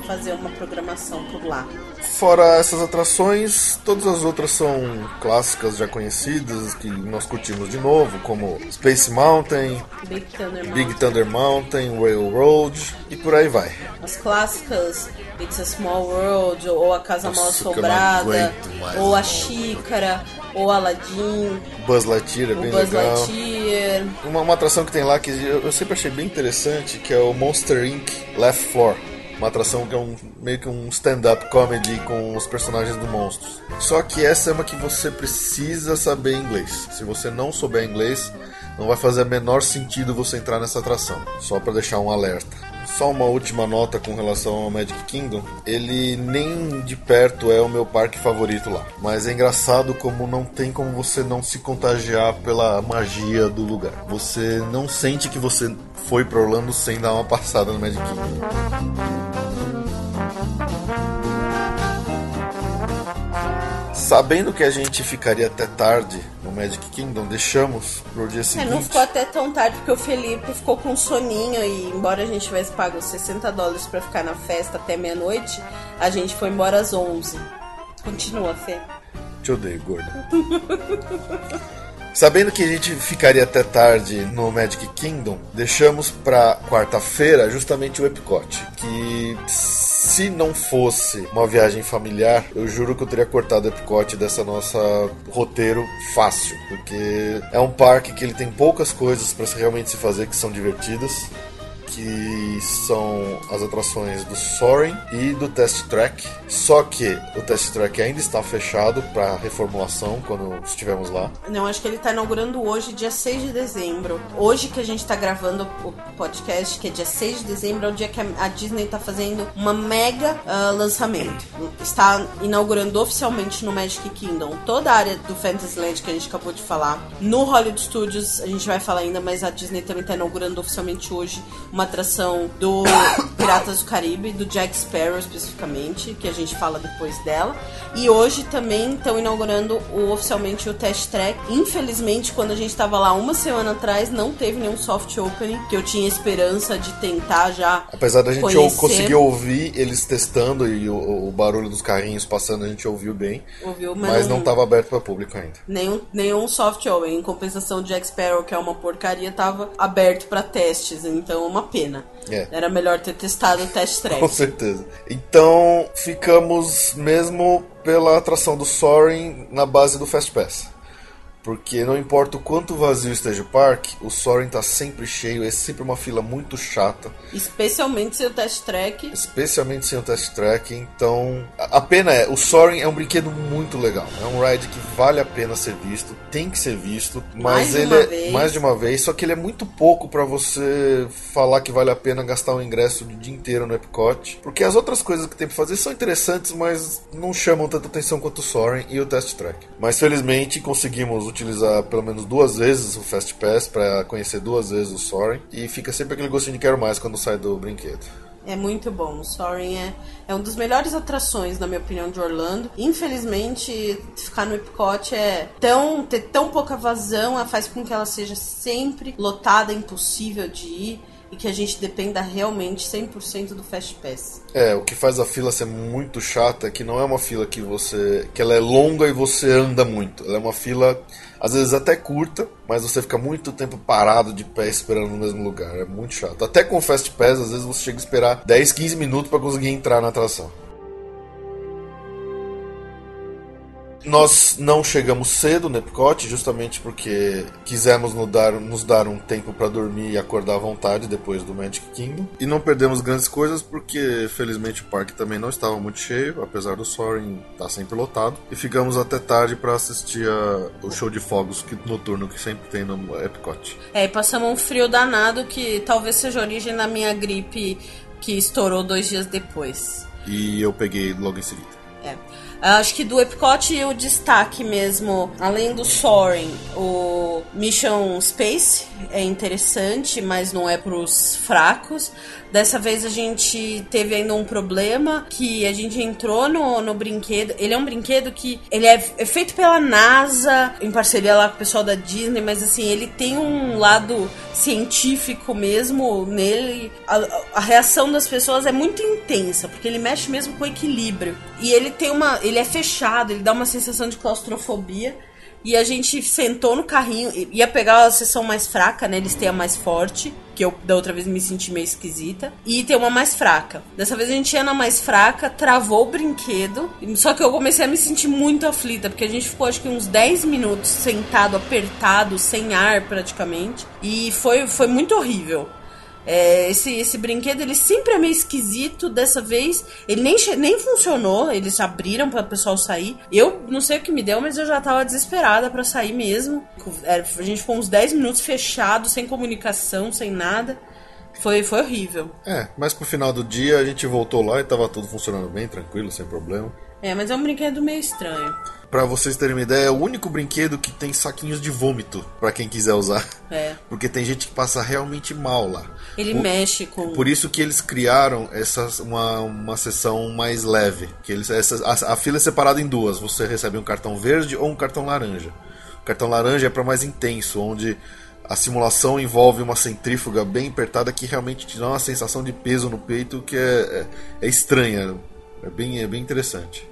fazer uma programação por lá. Fora essas atrações, todas as outras são clássicas já conhecidas que nós curtimos de novo, como Space Mountain, Big Thunder Big Mountain. Thunder Mountain, Railroad e por aí vai. As clássicas It's a Small World, ou A Casa Mal Nossa, não Assombrada, ou A Xícara, ou Aladdin, Buzz Lightyear é bem Buzz legal. Lightyear. Uma, uma atração que tem lá que eu, eu sempre achei bem interessante, que é o Monster Inc. Left Floor. Uma atração que é um, meio que um stand-up comedy com os personagens do monstros. Só que essa é uma que você precisa saber inglês. Se você não souber inglês, não vai fazer o menor sentido você entrar nessa atração. Só para deixar um alerta. Só uma última nota com relação ao Magic Kingdom. Ele nem de perto é o meu parque favorito lá. Mas é engraçado como não tem como você não se contagiar pela magia do lugar. Você não sente que você foi para Orlando sem dar uma passada no Magic Kingdom. Sabendo que a gente ficaria até tarde no Magic Kingdom, deixamos pro dia É, seguinte. não ficou até tão tarde porque o Felipe ficou com soninho e embora a gente tivesse pago 60 dólares pra ficar na festa até meia-noite, a gente foi embora às 11. Continua, Fê. Te odeio, gorda. Sabendo que a gente ficaria até tarde no Magic Kingdom, deixamos pra quarta-feira justamente o Epcot. Que se não fosse uma viagem familiar, eu juro que eu teria cortado o Epcot dessa nossa roteiro fácil. Porque é um parque que ele tem poucas coisas se realmente se fazer que são divertidas. Que são as atrações do Soaring e do Test Track. Só que o Test Track ainda está fechado para reformulação quando estivermos lá. Não, acho que ele tá inaugurando hoje, dia 6 de dezembro. Hoje que a gente tá gravando o podcast, que é dia 6 de dezembro, é o dia que a Disney tá fazendo uma mega uh, lançamento. Está inaugurando oficialmente no Magic Kingdom toda a área do Fantasyland que a gente acabou de falar. No Hollywood Studios, a gente vai falar ainda, mas a Disney também tá inaugurando oficialmente hoje uma atração do Piratas do Caribe, do Jack Sparrow especificamente, que a gente fala depois dela. E hoje também estão inaugurando o, oficialmente o Test Track. Infelizmente, quando a gente estava lá uma semana atrás, não teve nenhum soft opening, que eu tinha esperança de tentar já. Apesar da gente conhecer. conseguir ouvir eles testando e o, o, barulho dos carrinhos passando, a gente ouviu bem. Ouviu, mas, mas não estava aberto para público ainda. Nenhum, nenhum soft opening. Em compensação, Jack Sparrow, que é uma porcaria, estava aberto para testes. Então, uma pena. É. Era melhor ter testado o Test Track. Com certeza. Então, ficamos mesmo pela atração do Soaring na base do Fast Pass. Porque não importa o quanto vazio esteja o parque, o Soaring tá sempre cheio, é sempre uma fila muito chata. Especialmente sem o test track. Especialmente sem o test track, então. A pena é, o Soaring é um brinquedo muito legal. É um ride que vale a pena ser visto, tem que ser visto, mas Mais de ele uma é vez. mais de uma vez, só que ele é muito pouco para você falar que vale a pena gastar um ingresso o dia inteiro no Epcot. Porque as outras coisas que tem pra fazer são interessantes, mas não chamam tanta atenção quanto o Soaring e o test track. Mas felizmente conseguimos utilizar pelo menos duas vezes o Fast Pass para conhecer duas vezes o Soaring e fica sempre aquele gostinho de quero mais quando sai do brinquedo. É muito bom. O Soaring é, é um dos melhores atrações, na minha opinião, de Orlando. Infelizmente, ficar no Epcot é tão ter tão pouca vazão, faz com que ela seja sempre lotada, impossível de ir e que a gente dependa realmente 100% do Fast Pass. É, o que faz a fila ser muito chata é que não é uma fila que você. que ela é longa e você anda muito. Ela é uma fila, às vezes até curta, mas você fica muito tempo parado de pé esperando no mesmo lugar. É muito chato. Até com Fast Pass, às vezes você chega a esperar 10, 15 minutos para conseguir entrar na atração. Nós não chegamos cedo no Epcot, justamente porque quisemos nos dar, nos dar um tempo para dormir e acordar à vontade depois do Magic Kingdom. E não perdemos grandes coisas porque, felizmente, o parque também não estava muito cheio, apesar do Soaring estar sempre lotado. E ficamos até tarde para assistir a- o show de fogos que- noturno que sempre tem no Epcot. É, e passamos um frio danado que talvez seja origem da minha gripe que estourou dois dias depois. E eu peguei logo em seguida. É. Acho que do Epcot o destaque mesmo, além do Soaring, o Mission Space é interessante, mas não é pros fracos. Dessa vez a gente teve ainda um problema que a gente entrou no, no brinquedo. Ele é um brinquedo que ele é, é feito pela NASA, em parceria lá com o pessoal da Disney, mas assim, ele tem um lado científico mesmo nele. A, a reação das pessoas é muito intensa, porque ele mexe mesmo com o equilíbrio. E ele tem uma. ele é fechado, ele dá uma sensação de claustrofobia. E a gente sentou no carrinho, ia pegar a sessão mais fraca, né? Eles têm a mais forte, que eu da outra vez me senti meio esquisita. E tem uma mais fraca. Dessa vez a gente ia na mais fraca, travou o brinquedo. Só que eu comecei a me sentir muito aflita, porque a gente ficou acho que uns 10 minutos sentado, apertado, sem ar praticamente. E foi, foi muito horrível. É, esse, esse brinquedo ele sempre é meio esquisito. Dessa vez ele nem, nem funcionou. Eles abriram para o pessoal sair. Eu não sei o que me deu, mas eu já tava desesperada para sair mesmo. É, a gente ficou uns 10 minutos fechado, sem comunicação, sem nada. Foi, foi horrível. É, mas pro final do dia a gente voltou lá e tava tudo funcionando bem, tranquilo, sem problema. É, mas é um brinquedo meio estranho. Pra vocês terem uma ideia, é o único brinquedo que tem saquinhos de vômito pra quem quiser usar. É. Porque tem gente que passa realmente mal lá. Ele Por- mexe com. Por isso que eles criaram essa, uma, uma sessão mais leve. Que eles, essa, a, a fila é separada em duas. Você recebe um cartão verde ou um cartão laranja. O cartão laranja é para mais intenso, onde a simulação envolve uma centrífuga bem apertada que realmente te dá uma sensação de peso no peito que é, é, é estranha. É bem, é bem interessante.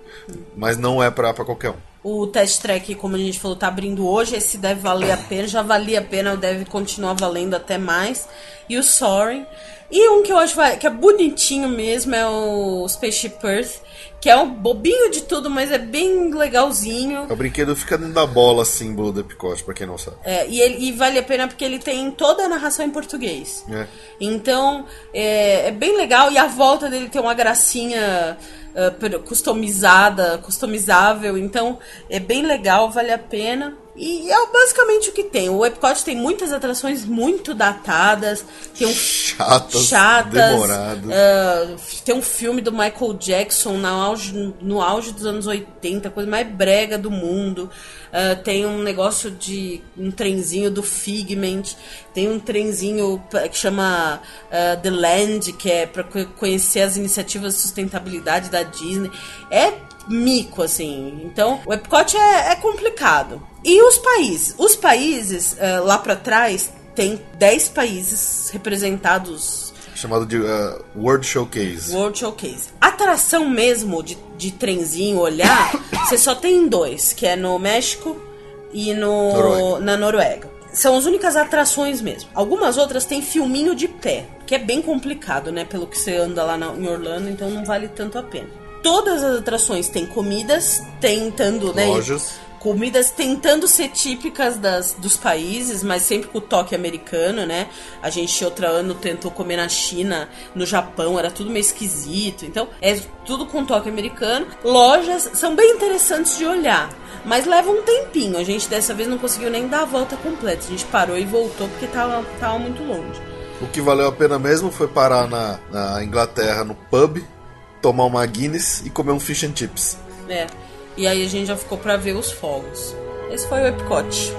Mas não é pra, pra qualquer um. O Test Track, como a gente falou, tá abrindo hoje. Esse deve valer a pena, já valia a pena, deve continuar valendo até mais. E o Soaring. E um que eu acho que é bonitinho mesmo é o Spaceship Earth, que é um bobinho de tudo, mas é bem legalzinho. O brinquedo fica dentro da bola, símbolo do Epicote, pra quem não sabe. É, e, ele, e vale a pena porque ele tem toda a narração em português. É. Então, é, é bem legal. E a volta dele tem uma gracinha uh, customizada, customizável. Então, é bem legal, vale a pena. E é basicamente o que tem. O Epcot tem muitas atrações muito datadas. Tem um chatas, chatas demoradas. Uh, tem um filme do Michael Jackson no auge, no auge dos anos 80, a coisa mais brega do mundo. Uh, tem um negócio de um trenzinho do Figment. Tem um trenzinho que chama uh, The Land, que é para conhecer as iniciativas de sustentabilidade da Disney. É mico, assim. Então, o Epcot é, é complicado. E os países? Os países, uh, lá para trás, tem 10 países representados. Chamado de uh, World Showcase. World Showcase. Atração mesmo de, de trenzinho, olhar, você só tem dois, que é no México e no, Noruega. na Noruega. São as únicas atrações mesmo. Algumas outras têm filminho de pé, que é bem complicado, né? Pelo que você anda lá na, em Orlando, então não vale tanto a pena todas as atrações têm comidas, tentando, né? Lojas. Comidas tentando ser típicas das, dos países, mas sempre com o toque americano, né? A gente outro ano tentou comer na China, no Japão, era tudo meio esquisito. Então, é tudo com toque americano. Lojas são bem interessantes de olhar, mas leva um tempinho. A gente dessa vez não conseguiu nem dar a volta completa. A gente parou e voltou porque tava, tava muito longe. O que valeu a pena mesmo foi parar na, na Inglaterra, no pub, tomar uma Guinness e comer um fish and chips. É. E aí a gente já ficou pra ver os fogos. Esse foi o Epcot.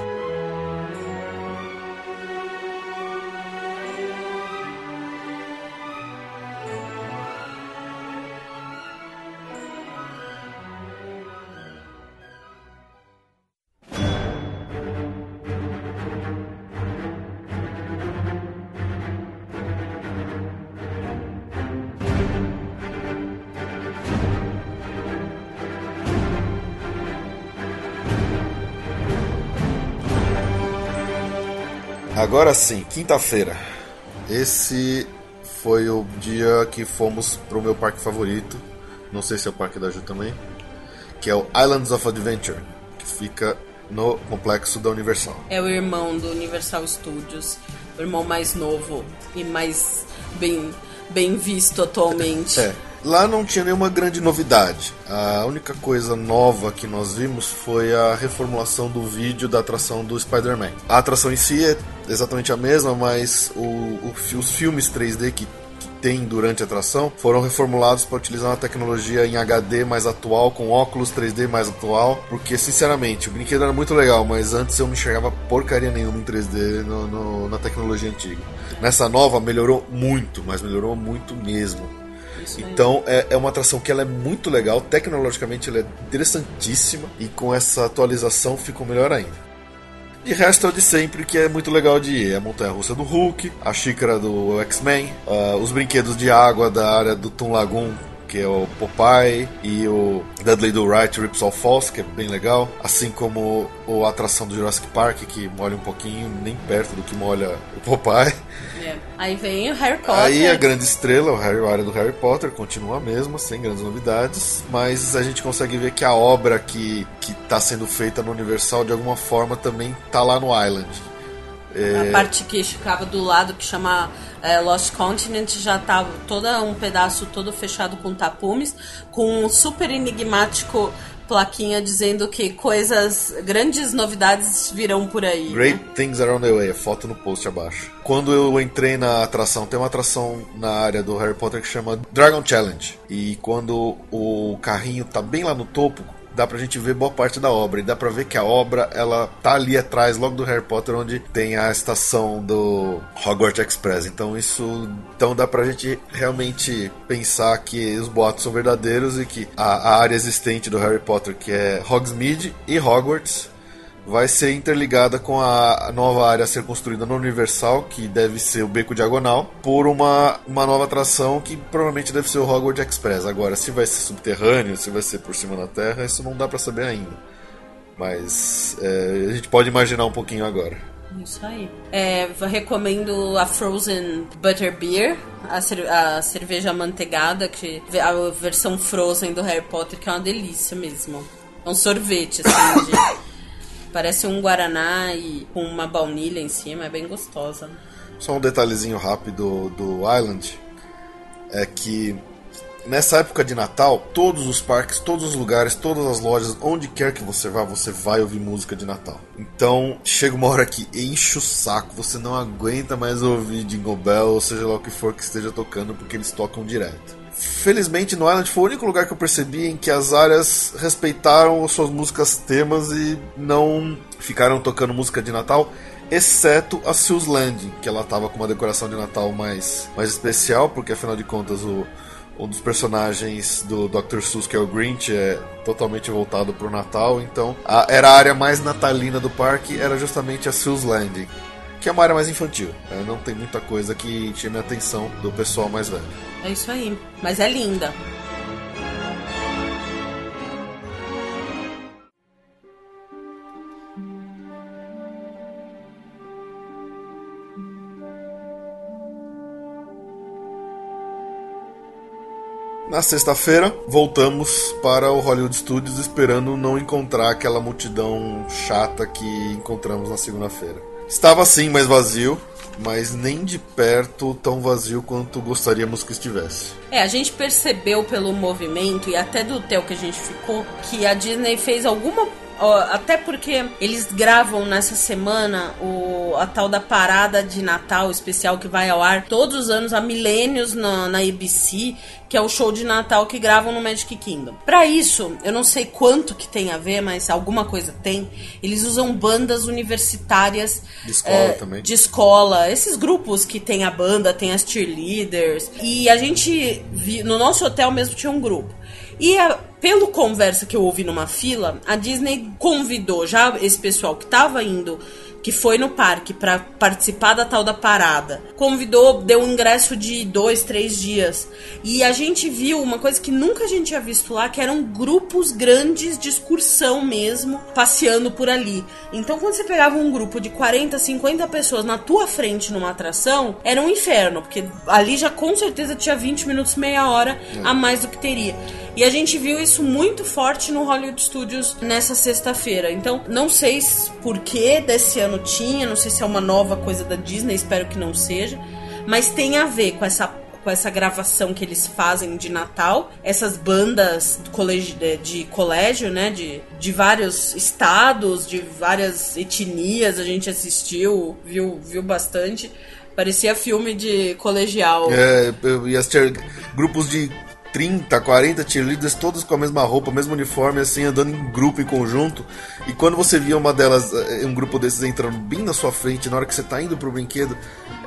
Agora sim, quinta-feira. Esse foi o dia que fomos pro meu parque favorito. Não sei se é o parque da Ju também. Que é o Islands of Adventure, que fica no complexo da Universal. É o irmão do Universal Studios, o irmão mais novo e mais bem, bem visto atualmente. É. Lá não tinha nenhuma grande novidade. A única coisa nova que nós vimos foi a reformulação do vídeo da atração do Spider-Man. A atração em si é exatamente a mesma, mas o, o, os filmes 3D que tem durante a atração foram reformulados para utilizar uma tecnologia em HD mais atual, com óculos 3D mais atual, porque sinceramente o brinquedo era muito legal, mas antes eu me enxergava porcaria nenhuma em 3D no, no, na tecnologia antiga. Nessa nova melhorou muito, mas melhorou muito mesmo. Então é, é uma atração que ela é muito legal, tecnologicamente ela é interessantíssima e com essa atualização ficou melhor ainda. De resto é o de sempre, que é muito legal de ir. É a montanha russa do Hulk, a xícara do X-Men, uh, os brinquedos de água da área do Toon Lagoon, que é o Popeye, e o Dudley do Right Rips All Falls, que é bem legal. Assim como o, a atração do Jurassic Park, que molha um pouquinho, nem perto do que molha o Popeye. É. Aí vem o Harry Potter. Aí a grande estrela, o Harry, a área do Harry Potter, continua a mesma, sem grandes novidades, mas a gente consegue ver que a obra que está sendo feita no Universal, de alguma forma, também está lá no Island. A parte que ficava do lado, que chama é, Lost Continent, já estava todo um pedaço todo fechado com tapumes, com um super enigmático plaquinha dizendo que coisas, grandes novidades virão por aí. Great né? Things Around the Way, a foto no post abaixo. Quando eu entrei na atração, tem uma atração na área do Harry Potter que chama Dragon Challenge. E quando o carrinho tá bem lá no topo, dá pra gente ver boa parte da obra. E dá pra ver que a obra, ela tá ali atrás, logo do Harry Potter, onde tem a estação do Hogwarts Express. Então isso. Então dá pra gente realmente pensar que os boatos são verdadeiros e que a, a área existente do Harry Potter, que é Hogsmeade e Hogwarts, vai ser interligada com a nova área a ser construída no Universal, que deve ser o Beco Diagonal, por uma, uma nova atração que provavelmente deve ser o Hogwarts Express. Agora, se vai ser subterrâneo, se vai ser por cima da terra, isso não dá para saber ainda. Mas é, a gente pode imaginar um pouquinho agora. Isso aí. É, recomendo a Frozen Butterbeer, a, cer a cerveja amanteigada, que a versão Frozen do Harry Potter, que é uma delícia mesmo. É um sorvete, assim, de, parece um guaraná e com uma baunilha em cima, é bem gostosa. Só um detalhezinho rápido do Island é que nessa época de Natal, todos os parques, todos os lugares, todas as lojas, onde quer que você vá, você vai ouvir música de Natal. Então, chega uma hora que enche o saco, você não aguenta mais ouvir Jingle Bell, ou seja lá o que for que esteja tocando, porque eles tocam direto. Felizmente, no Island foi o único lugar que eu percebi em que as áreas respeitaram suas músicas temas e não ficaram tocando música de Natal exceto a Sue's Landing, que ela tava com uma decoração de Natal mais, mais especial, porque afinal de contas o, um dos personagens do Dr. Seuss, que é o Grinch, é totalmente voltado para o Natal. Então, a, era a área mais natalina do parque, era justamente a Sue's Landing, que é uma área mais infantil. Né? Não tem muita coisa que chame a atenção do pessoal mais velho. É isso aí. Mas é linda. Na sexta-feira, voltamos para o Hollywood Studios esperando não encontrar aquela multidão chata que encontramos na segunda-feira. Estava sim mais vazio, mas nem de perto tão vazio quanto gostaríamos que estivesse. É, a gente percebeu pelo movimento e até do hotel que a gente ficou que a Disney fez alguma até porque eles gravam nessa semana o, a tal da parada de Natal especial que vai ao ar todos os anos há milênios na, na ABC, que é o show de Natal que gravam no Magic Kingdom. Para isso, eu não sei quanto que tem a ver, mas alguma coisa tem. Eles usam bandas universitárias de escola é, também. De escola, esses grupos que tem a banda, tem as cheerleaders. E a gente no nosso hotel mesmo tinha um grupo. E a, pelo conversa que eu ouvi numa fila, a Disney convidou já esse pessoal que estava indo que foi no parque para participar da tal da parada, convidou, deu um ingresso de dois, três dias. E a gente viu uma coisa que nunca a gente tinha visto lá, que eram grupos grandes de excursão mesmo, passeando por ali. Então, quando você pegava um grupo de 40, 50 pessoas na tua frente numa atração, era um inferno, porque ali já com certeza tinha 20 minutos, meia hora a mais do que teria. E a gente viu isso muito forte no Hollywood Studios nessa sexta-feira. Então, não sei por que desse ano tinha, não sei se é uma nova coisa da Disney, espero que não seja, mas tem a ver com essa com essa gravação que eles fazem de Natal, essas bandas de colégio, de colégio né, de, de vários estados, de várias etnias, a gente assistiu, viu, viu bastante. Parecia filme de colegial. É, e as grupos de 30, 40 cheerleaders, todas com a mesma roupa, mesmo uniforme, assim, andando em grupo, em conjunto. E quando você via uma delas, eh, um grupo desses entrando bem na sua frente, na hora que você tá indo pro brinquedo,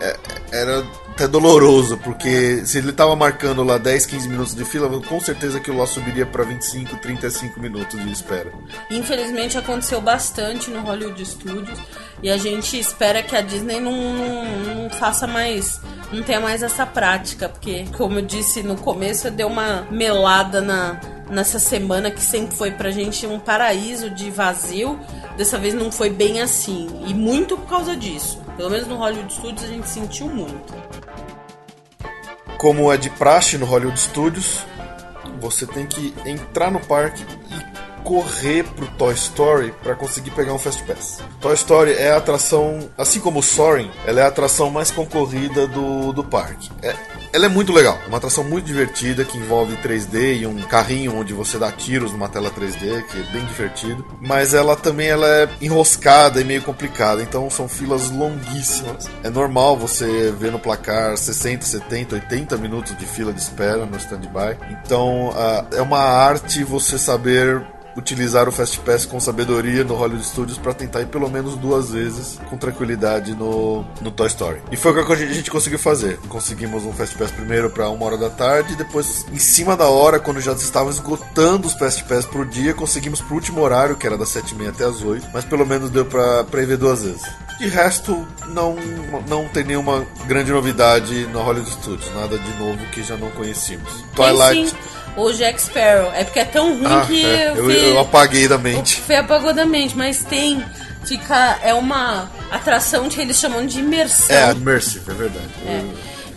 é, era até doloroso, porque se ele tava marcando lá 10, 15 minutos de fila, com certeza aquilo lá subiria para 25, 35 minutos de espera. Infelizmente aconteceu bastante no Hollywood Studios. E a gente espera que a Disney não, não, não, faça mais, não tenha mais essa prática, porque, como eu disse no começo, deu uma melada na, nessa semana que sempre foi pra gente um paraíso de vazio. Dessa vez não foi bem assim, e muito por causa disso. Pelo menos no Hollywood Studios a gente sentiu muito. Como é de praxe no Hollywood Studios, você tem que entrar no parque e correr pro Toy Story para conseguir pegar um Fast Pass. Toy Story é a atração, assim como o Soaring, ela é a atração mais concorrida do, do parque. É, ela é muito legal, é uma atração muito divertida que envolve 3D e um carrinho onde você dá tiros numa tela 3D, que é bem divertido. Mas ela também ela é enroscada e meio complicada, então são filas longuíssimas. É normal você ver no placar 60, 70, 80 minutos de fila de espera no stand-by. Então uh, é uma arte você saber utilizar o Fast Pass com sabedoria no Hollywood Studios para tentar ir pelo menos duas vezes com tranquilidade no, no Toy Story. E foi o que a gente conseguiu fazer. Conseguimos um Fast Pass primeiro para uma hora da tarde, e depois, em cima da hora, quando já estavam esgotando os Fast Pass por dia, conseguimos pro último horário, que era das 7h30 até as 8 mas pelo menos deu para ir ver duas vezes. De resto, não, não tem nenhuma grande novidade no Hollywood Studios, nada de novo que já não conhecíamos. Twilight. Ou Jack Sparrow. É porque é tão ruim Ah, que é, eu, Fê- eu apaguei da mente. Fê apagou da mente, mas tem. Fica. É uma atração que eles chamam de imersão. É, Immersive, é verdade. É.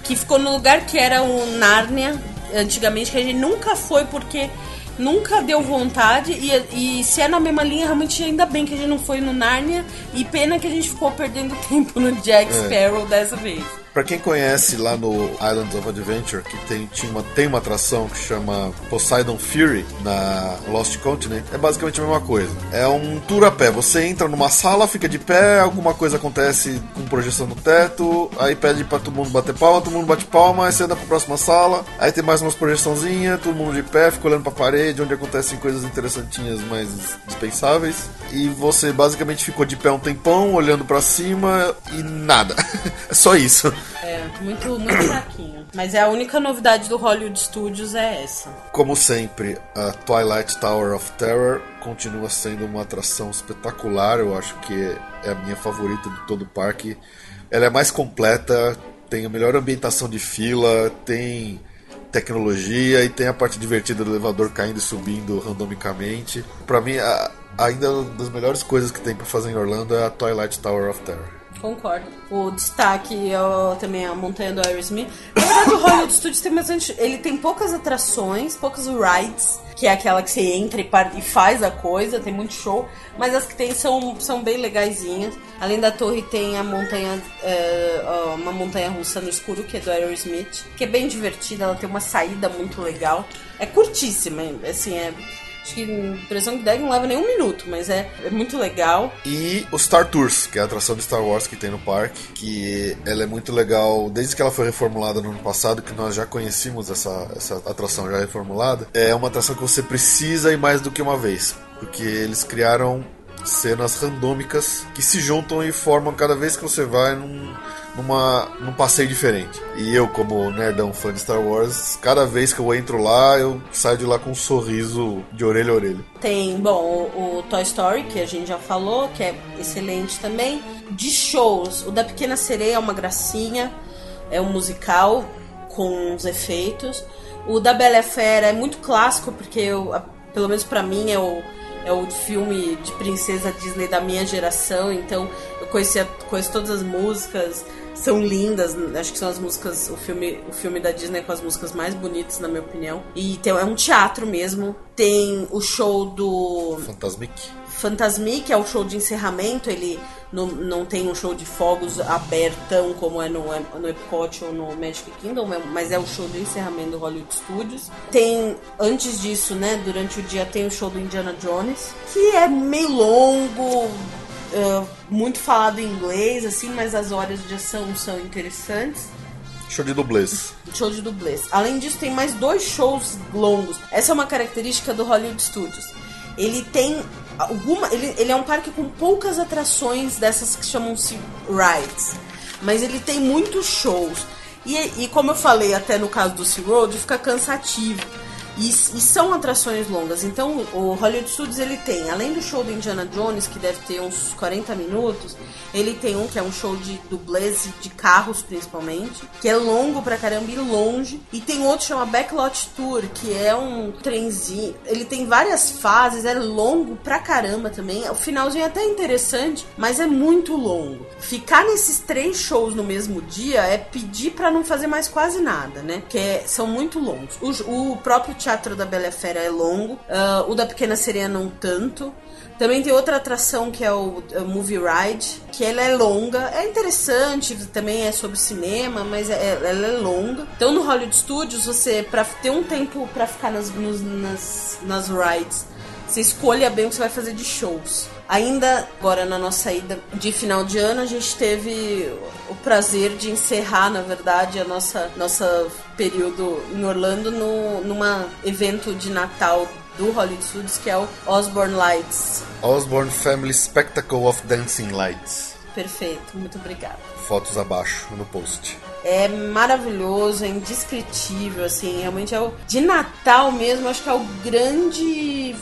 Que ficou no lugar que era o Nárnia, antigamente, que a gente nunca foi porque nunca deu vontade. E, e se é na mesma linha, realmente ainda bem que a gente não foi no Nárnia. E pena que a gente ficou perdendo tempo no Jack É. Sparrow dessa vez. Pra quem conhece lá no Islands of Adventure, que tem, tinha uma, tem uma atração que chama Poseidon Fury na Lost Continent, é basicamente a mesma coisa. É um tour a pé. Você entra numa sala, fica de pé, alguma coisa acontece com projeção no teto, aí pede pra todo mundo bater palma, todo mundo bate palma, aí você anda pra próxima sala, aí tem mais umas projeçãozinhas, todo mundo de pé, fica olhando pra parede, onde acontecem coisas interessantinhas, mais dispensáveis. E você basicamente ficou de pé um tempão, olhando pra cima e nada. é só isso. É, muito, muito fraquinho. Mas é a única novidade do Hollywood Studios é essa. Como sempre, a Twilight Tower of Terror continua sendo uma atração espetacular. Eu acho que é a minha favorita de todo o parque. Ela é mais completa, tem a melhor ambientação de fila, tem tecnologia e tem a parte divertida do elevador caindo e subindo randomicamente. Pra mim, a- ainda uma das melhores coisas que tem pra fazer em Orlando é a Twilight Tower of Terror. Concordo. O destaque é o- também a montanha do Aerosmith. Na verdade, o Hollywood Studios tem bastante. Ele tem poucas atrações, poucas rides, que é aquela que você entra e, par- e faz a coisa, tem muito show. Mas as que tem são, são bem legaisinhas. Além da torre, tem a montanha. é, uma montanha russa no escuro, que é do Aerosmith, que é bem divertida, ela tem uma saída muito legal. É curtíssima, assim, é. Acho que impressão que der não leva nem um minuto, mas é, é muito legal. E o Star Tours, que é a atração de Star Wars que tem no parque, que ela é muito legal desde que ela foi reformulada no ano passado, que nós já conhecíamos essa, essa atração já reformulada. É uma atração que você precisa ir mais do que uma vez, porque eles criaram cenas randômicas que se juntam e formam cada vez que você vai num, numa, num passeio diferente. E eu, como nerdão fã de Star Wars, cada vez que eu entro lá, eu saio de lá com um sorriso de orelha a orelha. Tem, bom, o, Toy Story, que a gente já falou, que é excelente também. De shows, o da Pequena Sereia é uma gracinha, é um musical com os efeitos. O da Bela Fera é muito clássico, porque eu, pelo menos pra mim é o, é o filme de princesa Disney da minha geração, então eu conhecia, conheço todas as músicas, são lindas, acho que são as músicas, o filme, o filme da Disney com as músicas mais bonitas, na minha opinião. E tem, é um teatro mesmo. Tem o show do Fantasmic. Fantasmic, é o show de encerramento, ele não, não tem um show de fogos abertão como é no, no Epcot ou no Magic Kingdom, é- mas é o show de encerramento do Hollywood Studios. Tem, antes disso, né, durante o dia tem o show do Indiana Jones, que é meio longo, muito falado em inglês, assim, mas as horas de ação são interessantes. Show de dublês. Show de dublês. Além disso, tem mais dois shows longos. Essa é uma característica do Hollywood Studios. Ele tem alguma. Ele, ele é um parque com poucas atrações dessas que chamam-se rides. Mas ele tem muitos shows. E, e como eu falei até no caso do SeaWorld, fica cansativo. E, e são atrações longas. Então o Hollywood Studios ele tem, além do show do Indiana Jones, que deve ter uns 40 minutos, ele tem um que é um show de dublês de carros principalmente, que é longo pra caramba e longe. E tem outro que chama Backlot Tour, que é um trenzinho. Ele tem várias fases, é longo pra caramba também. O finalzinho é até interessante, mas é muito longo. Ficar nesses três shows no mesmo dia é pedir pra não fazer mais quase nada, né? Porque são muito longos. O, o próprio Teatro da Bela Fera é longo, ah, o da Pequena Sereia não tanto. Também tem outra atração que é o, uh, Movie Ride, que ela é longa, é interessante, também é sobre cinema, mas é- ela é longa. Então no Hollywood Studios, você, pra ter um tempo pra ficar nas, nos- nas, nas rides, você escolha bem o que você vai fazer de shows. Ainda agora na nossa ida de final de ano, a gente teve o prazer de encerrar, na verdade, a nossa nossa período em Orlando no numa evento de Natal do Hollywood Studios, que é o Osborne Lights. Osborne Family Spectacle of Dancing Lights. Perfeito, muito obrigada. Fotos abaixo no post. É maravilhoso, é indescritível, assim, realmente é o de Natal mesmo, acho que é o grande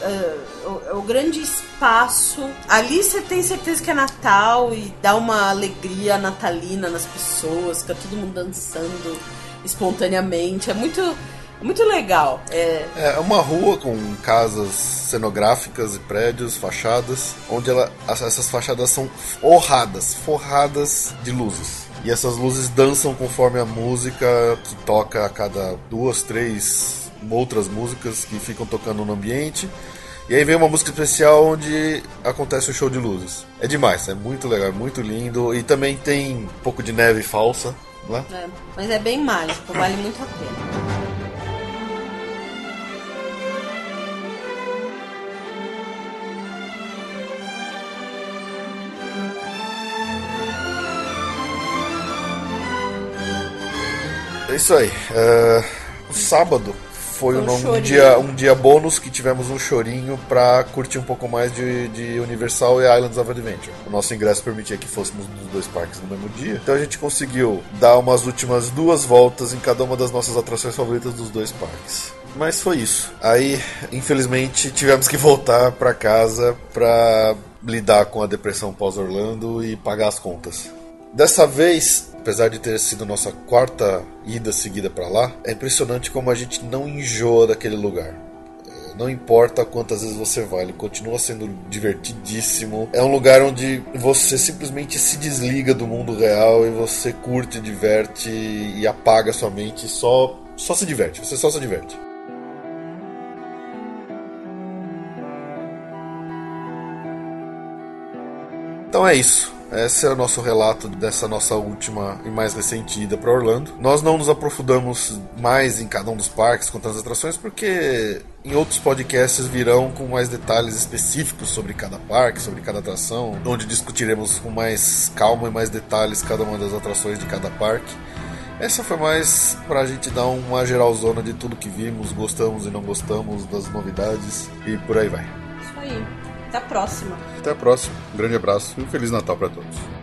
é, o, é o grande espaço. Ali você tem certeza que é Natal e dá uma alegria natalina nas pessoas, fica todo mundo dançando espontaneamente. É muito Muito legal. É, É uma rua com casas cenográficas e prédios, fachadas, onde ela, as- essas fachadas são forradas, forradas de luzes. E essas luzes dançam conforme a música que toca a cada duas, três outras músicas que ficam tocando no ambiente. E aí vem uma música especial onde acontece o show de luzes. É demais, é muito legal, é muito lindo. E também tem um pouco de neve falsa, né? é, mas é bem mágico, vale muito a pena. Isso aí. O sábado foi um um, um dia, um dia bônus que tivemos um chorinho pra curtir um pouco mais de, de Universal e Islands of Adventure. O nosso ingresso permitia que fôssemos nos dois parques no mesmo dia. Então a gente conseguiu dar umas últimas duas voltas em cada uma das nossas atrações favoritas dos dois parques. Mas foi isso. Aí, infelizmente, tivemos que voltar pra casa pra lidar com a depressão pós-Orlando e pagar as contas. Dessa vez, apesar de ter sido nossa quarta ida seguida pra lá, é impressionante como a gente não enjoa daquele lugar. É, Não importa quantas vezes você vai, ele continua sendo divertidíssimo. É um lugar onde você simplesmente se desliga do mundo real e você curte, diverte e apaga sua mente só, só se diverte. Você só se diverte. Então é isso. Esse é o nosso relato dessa nossa última e mais recente ida para Orlando. Nós não nos aprofundamos mais em cada um dos parques, contando as atrações, porque em outros podcasts virão com mais detalhes específicos sobre cada parque, sobre cada atração, onde discutiremos com mais calma e mais detalhes cada uma das atrações de cada parque. Essa foi mais pra gente dar uma geralzona de tudo que vimos, gostamos e não gostamos, das novidades e por aí vai. Isso aí. Até a próxima. Até a próxima. Um grande abraço e um Feliz Natal para todos.